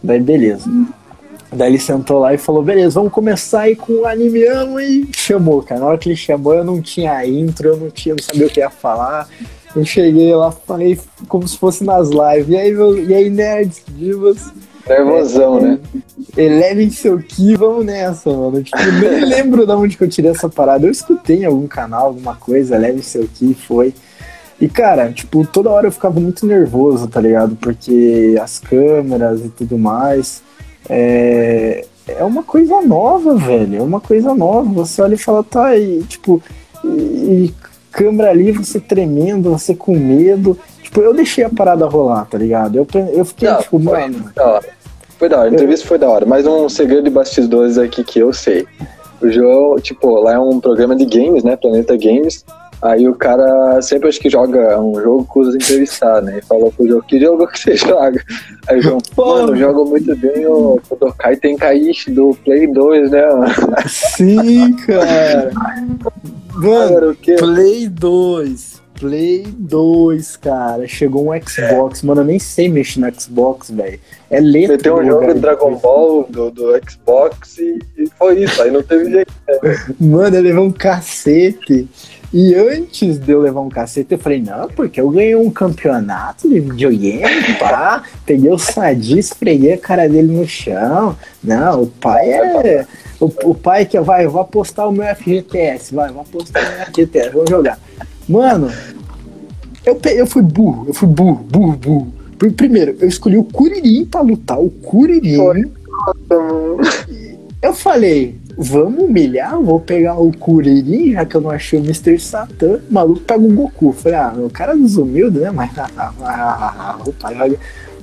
Daí, beleza. Daí ele sentou lá e falou, beleza, vamos começar aí com o anime amo e chamou, cara. Na hora que ele chamou, eu não tinha intro, eu não tinha, não sabia o que ia falar. Eu cheguei lá, falei como se fosse nas lives. E aí, meu, e aí nerds, divas? Nervosão, é, né? Elevem seu ki, vamos nessa, mano. Tipo, nem lembro de onde que eu tirei essa parada. Eu escutei em algum canal, alguma coisa, eleve seu ki, foi. E, cara, tipo, toda hora eu ficava muito nervoso, tá ligado? Porque as câmeras e tudo mais. É, é uma coisa nova, velho. É uma coisa nova. Você olha e fala, tá, e tipo, e, e câmera ali, você tremendo, você com medo. Tipo, eu deixei a parada rolar, tá ligado? Eu, eu fiquei, Não, tipo, foi mano. Da hora. Foi da hora, a entrevista foi da hora. Mas um segredo de bastidores aqui que eu sei. O João, tipo, lá é um programa de games, né? Planeta Games. Aí o cara sempre acho que joga um jogo com os entrevistados, né? E falou pro jogo, que jogo que você joga? Aí o João, mano, joga muito bem o Kodokai Tenkaichi do Play 2, né? Sim, cara. Mano, Play 2. Play 2, cara. Chegou um Xbox. É. Mano, eu nem sei mexer no Xbox, velho. É letra. Tem um jogo de Dragon Ball do, do Xbox e, e foi isso. Aí não teve jeito. Né? Mano, eu levei um cacete. E antes de eu levar um cacete, eu falei, não, porque eu ganhei um campeonato de videogame, pá, peguei o Sadi, esfreguei a cara dele no chão. Não, o pai é. O, o pai que vai, eu vou apostar o meu FGTS, vai, vou apostar o meu FGTS, vamos jogar. Mano, eu, eu fui burro, eu fui burro, burro, burro. Primeiro, eu escolhi o Curirim pra lutar, o Curirim. Eu falei, vamos humilhar, vou pegar o Kuririn, já que eu não achei o Mr. Satan, o maluco pega o Goku. Falei, ah, o cara dos humildes, né? Mas,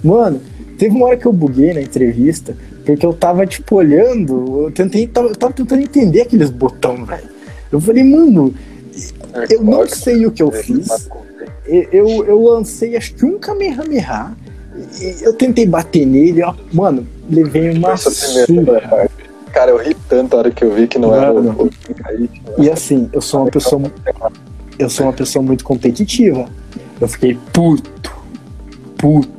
mano, teve uma hora que eu buguei na entrevista, porque eu tava, tipo, olhando, eu tentei, tava, eu tava tentando entender aqueles botões, velho. Eu falei, mano, eu não sei o que eu fiz. Eu, eu lancei, acho que um Kamehameha, eu tentei bater nele, ó, mano, levei uma surra. Cara, eu ri tanto a hora que eu vi que não, era o, o E assim, eu sou uma pessoa. Eu sou uma pessoa muito competitiva. Eu fiquei puto. Puto.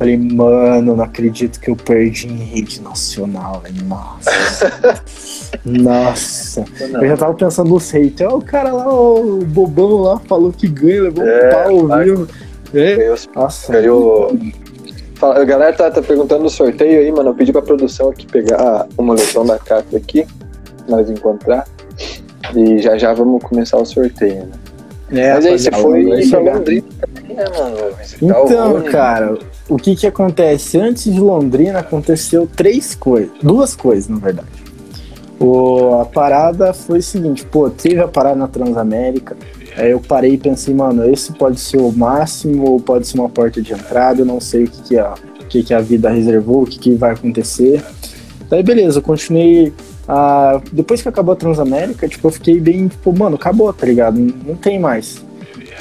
Falei, mano, não acredito que eu perdi em rede nacional. Nossa. Nossa. Eu já tava pensando nos haters. o cara lá, o bobão lá, falou que ganha, levou é, um pau, viu? É. Nossa. Ganhou a galera tá, tá perguntando do sorteio aí, mano. Eu pedi pra produção aqui pegar o moletom da carta aqui, nós encontrar. E já já vamos começar o sorteio, né? É, Mas aí você foi pra Londrina né, mano? Então, cara, o que que acontece? Antes de Londrina aconteceu três coisas, duas coisas, na verdade. O, a parada foi o seguinte, pô, teve a parada na Transamérica, Aí eu parei e pensei, mano, esse pode ser o máximo ou pode ser uma porta de entrada, eu não sei o que, que, a, o que, que a vida reservou, o que, que vai acontecer. Daí beleza, eu continuei. Ah, depois que acabou a Transamérica, tipo, eu fiquei bem, tipo, mano, acabou, tá ligado? Não, não tem mais.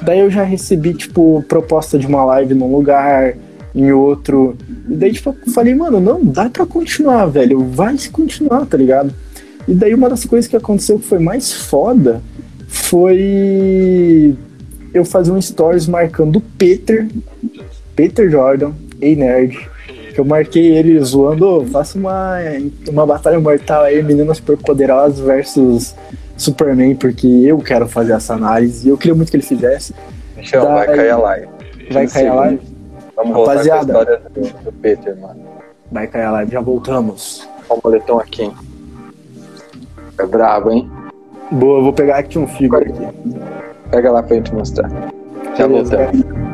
Daí eu já recebi, tipo, proposta de uma live num lugar, em outro. E daí, tipo, eu falei, mano, não, dá pra continuar, velho. Vai se continuar, tá ligado? E daí uma das coisas que aconteceu que foi mais foda foi eu fazer um stories marcando o Peter, Peter Jordan, ei nerd, que eu marquei ele zoando, faça uma, uma batalha mortal aí, meninas super poderosas versus Superman, porque eu quero fazer essa análise e eu queria muito que ele fizesse. Michel, Daí, vai cair a live. Vai cair a live? Vamos Rapaziada, voltar com a história do Peter, mano. Vai cair a live, já voltamos. Olha o boletão aqui. É brabo, hein? Boa, eu vou pegar aqui um figure aqui. Pega lá pra gente mostrar. Já Beleza, voltamos. Cara.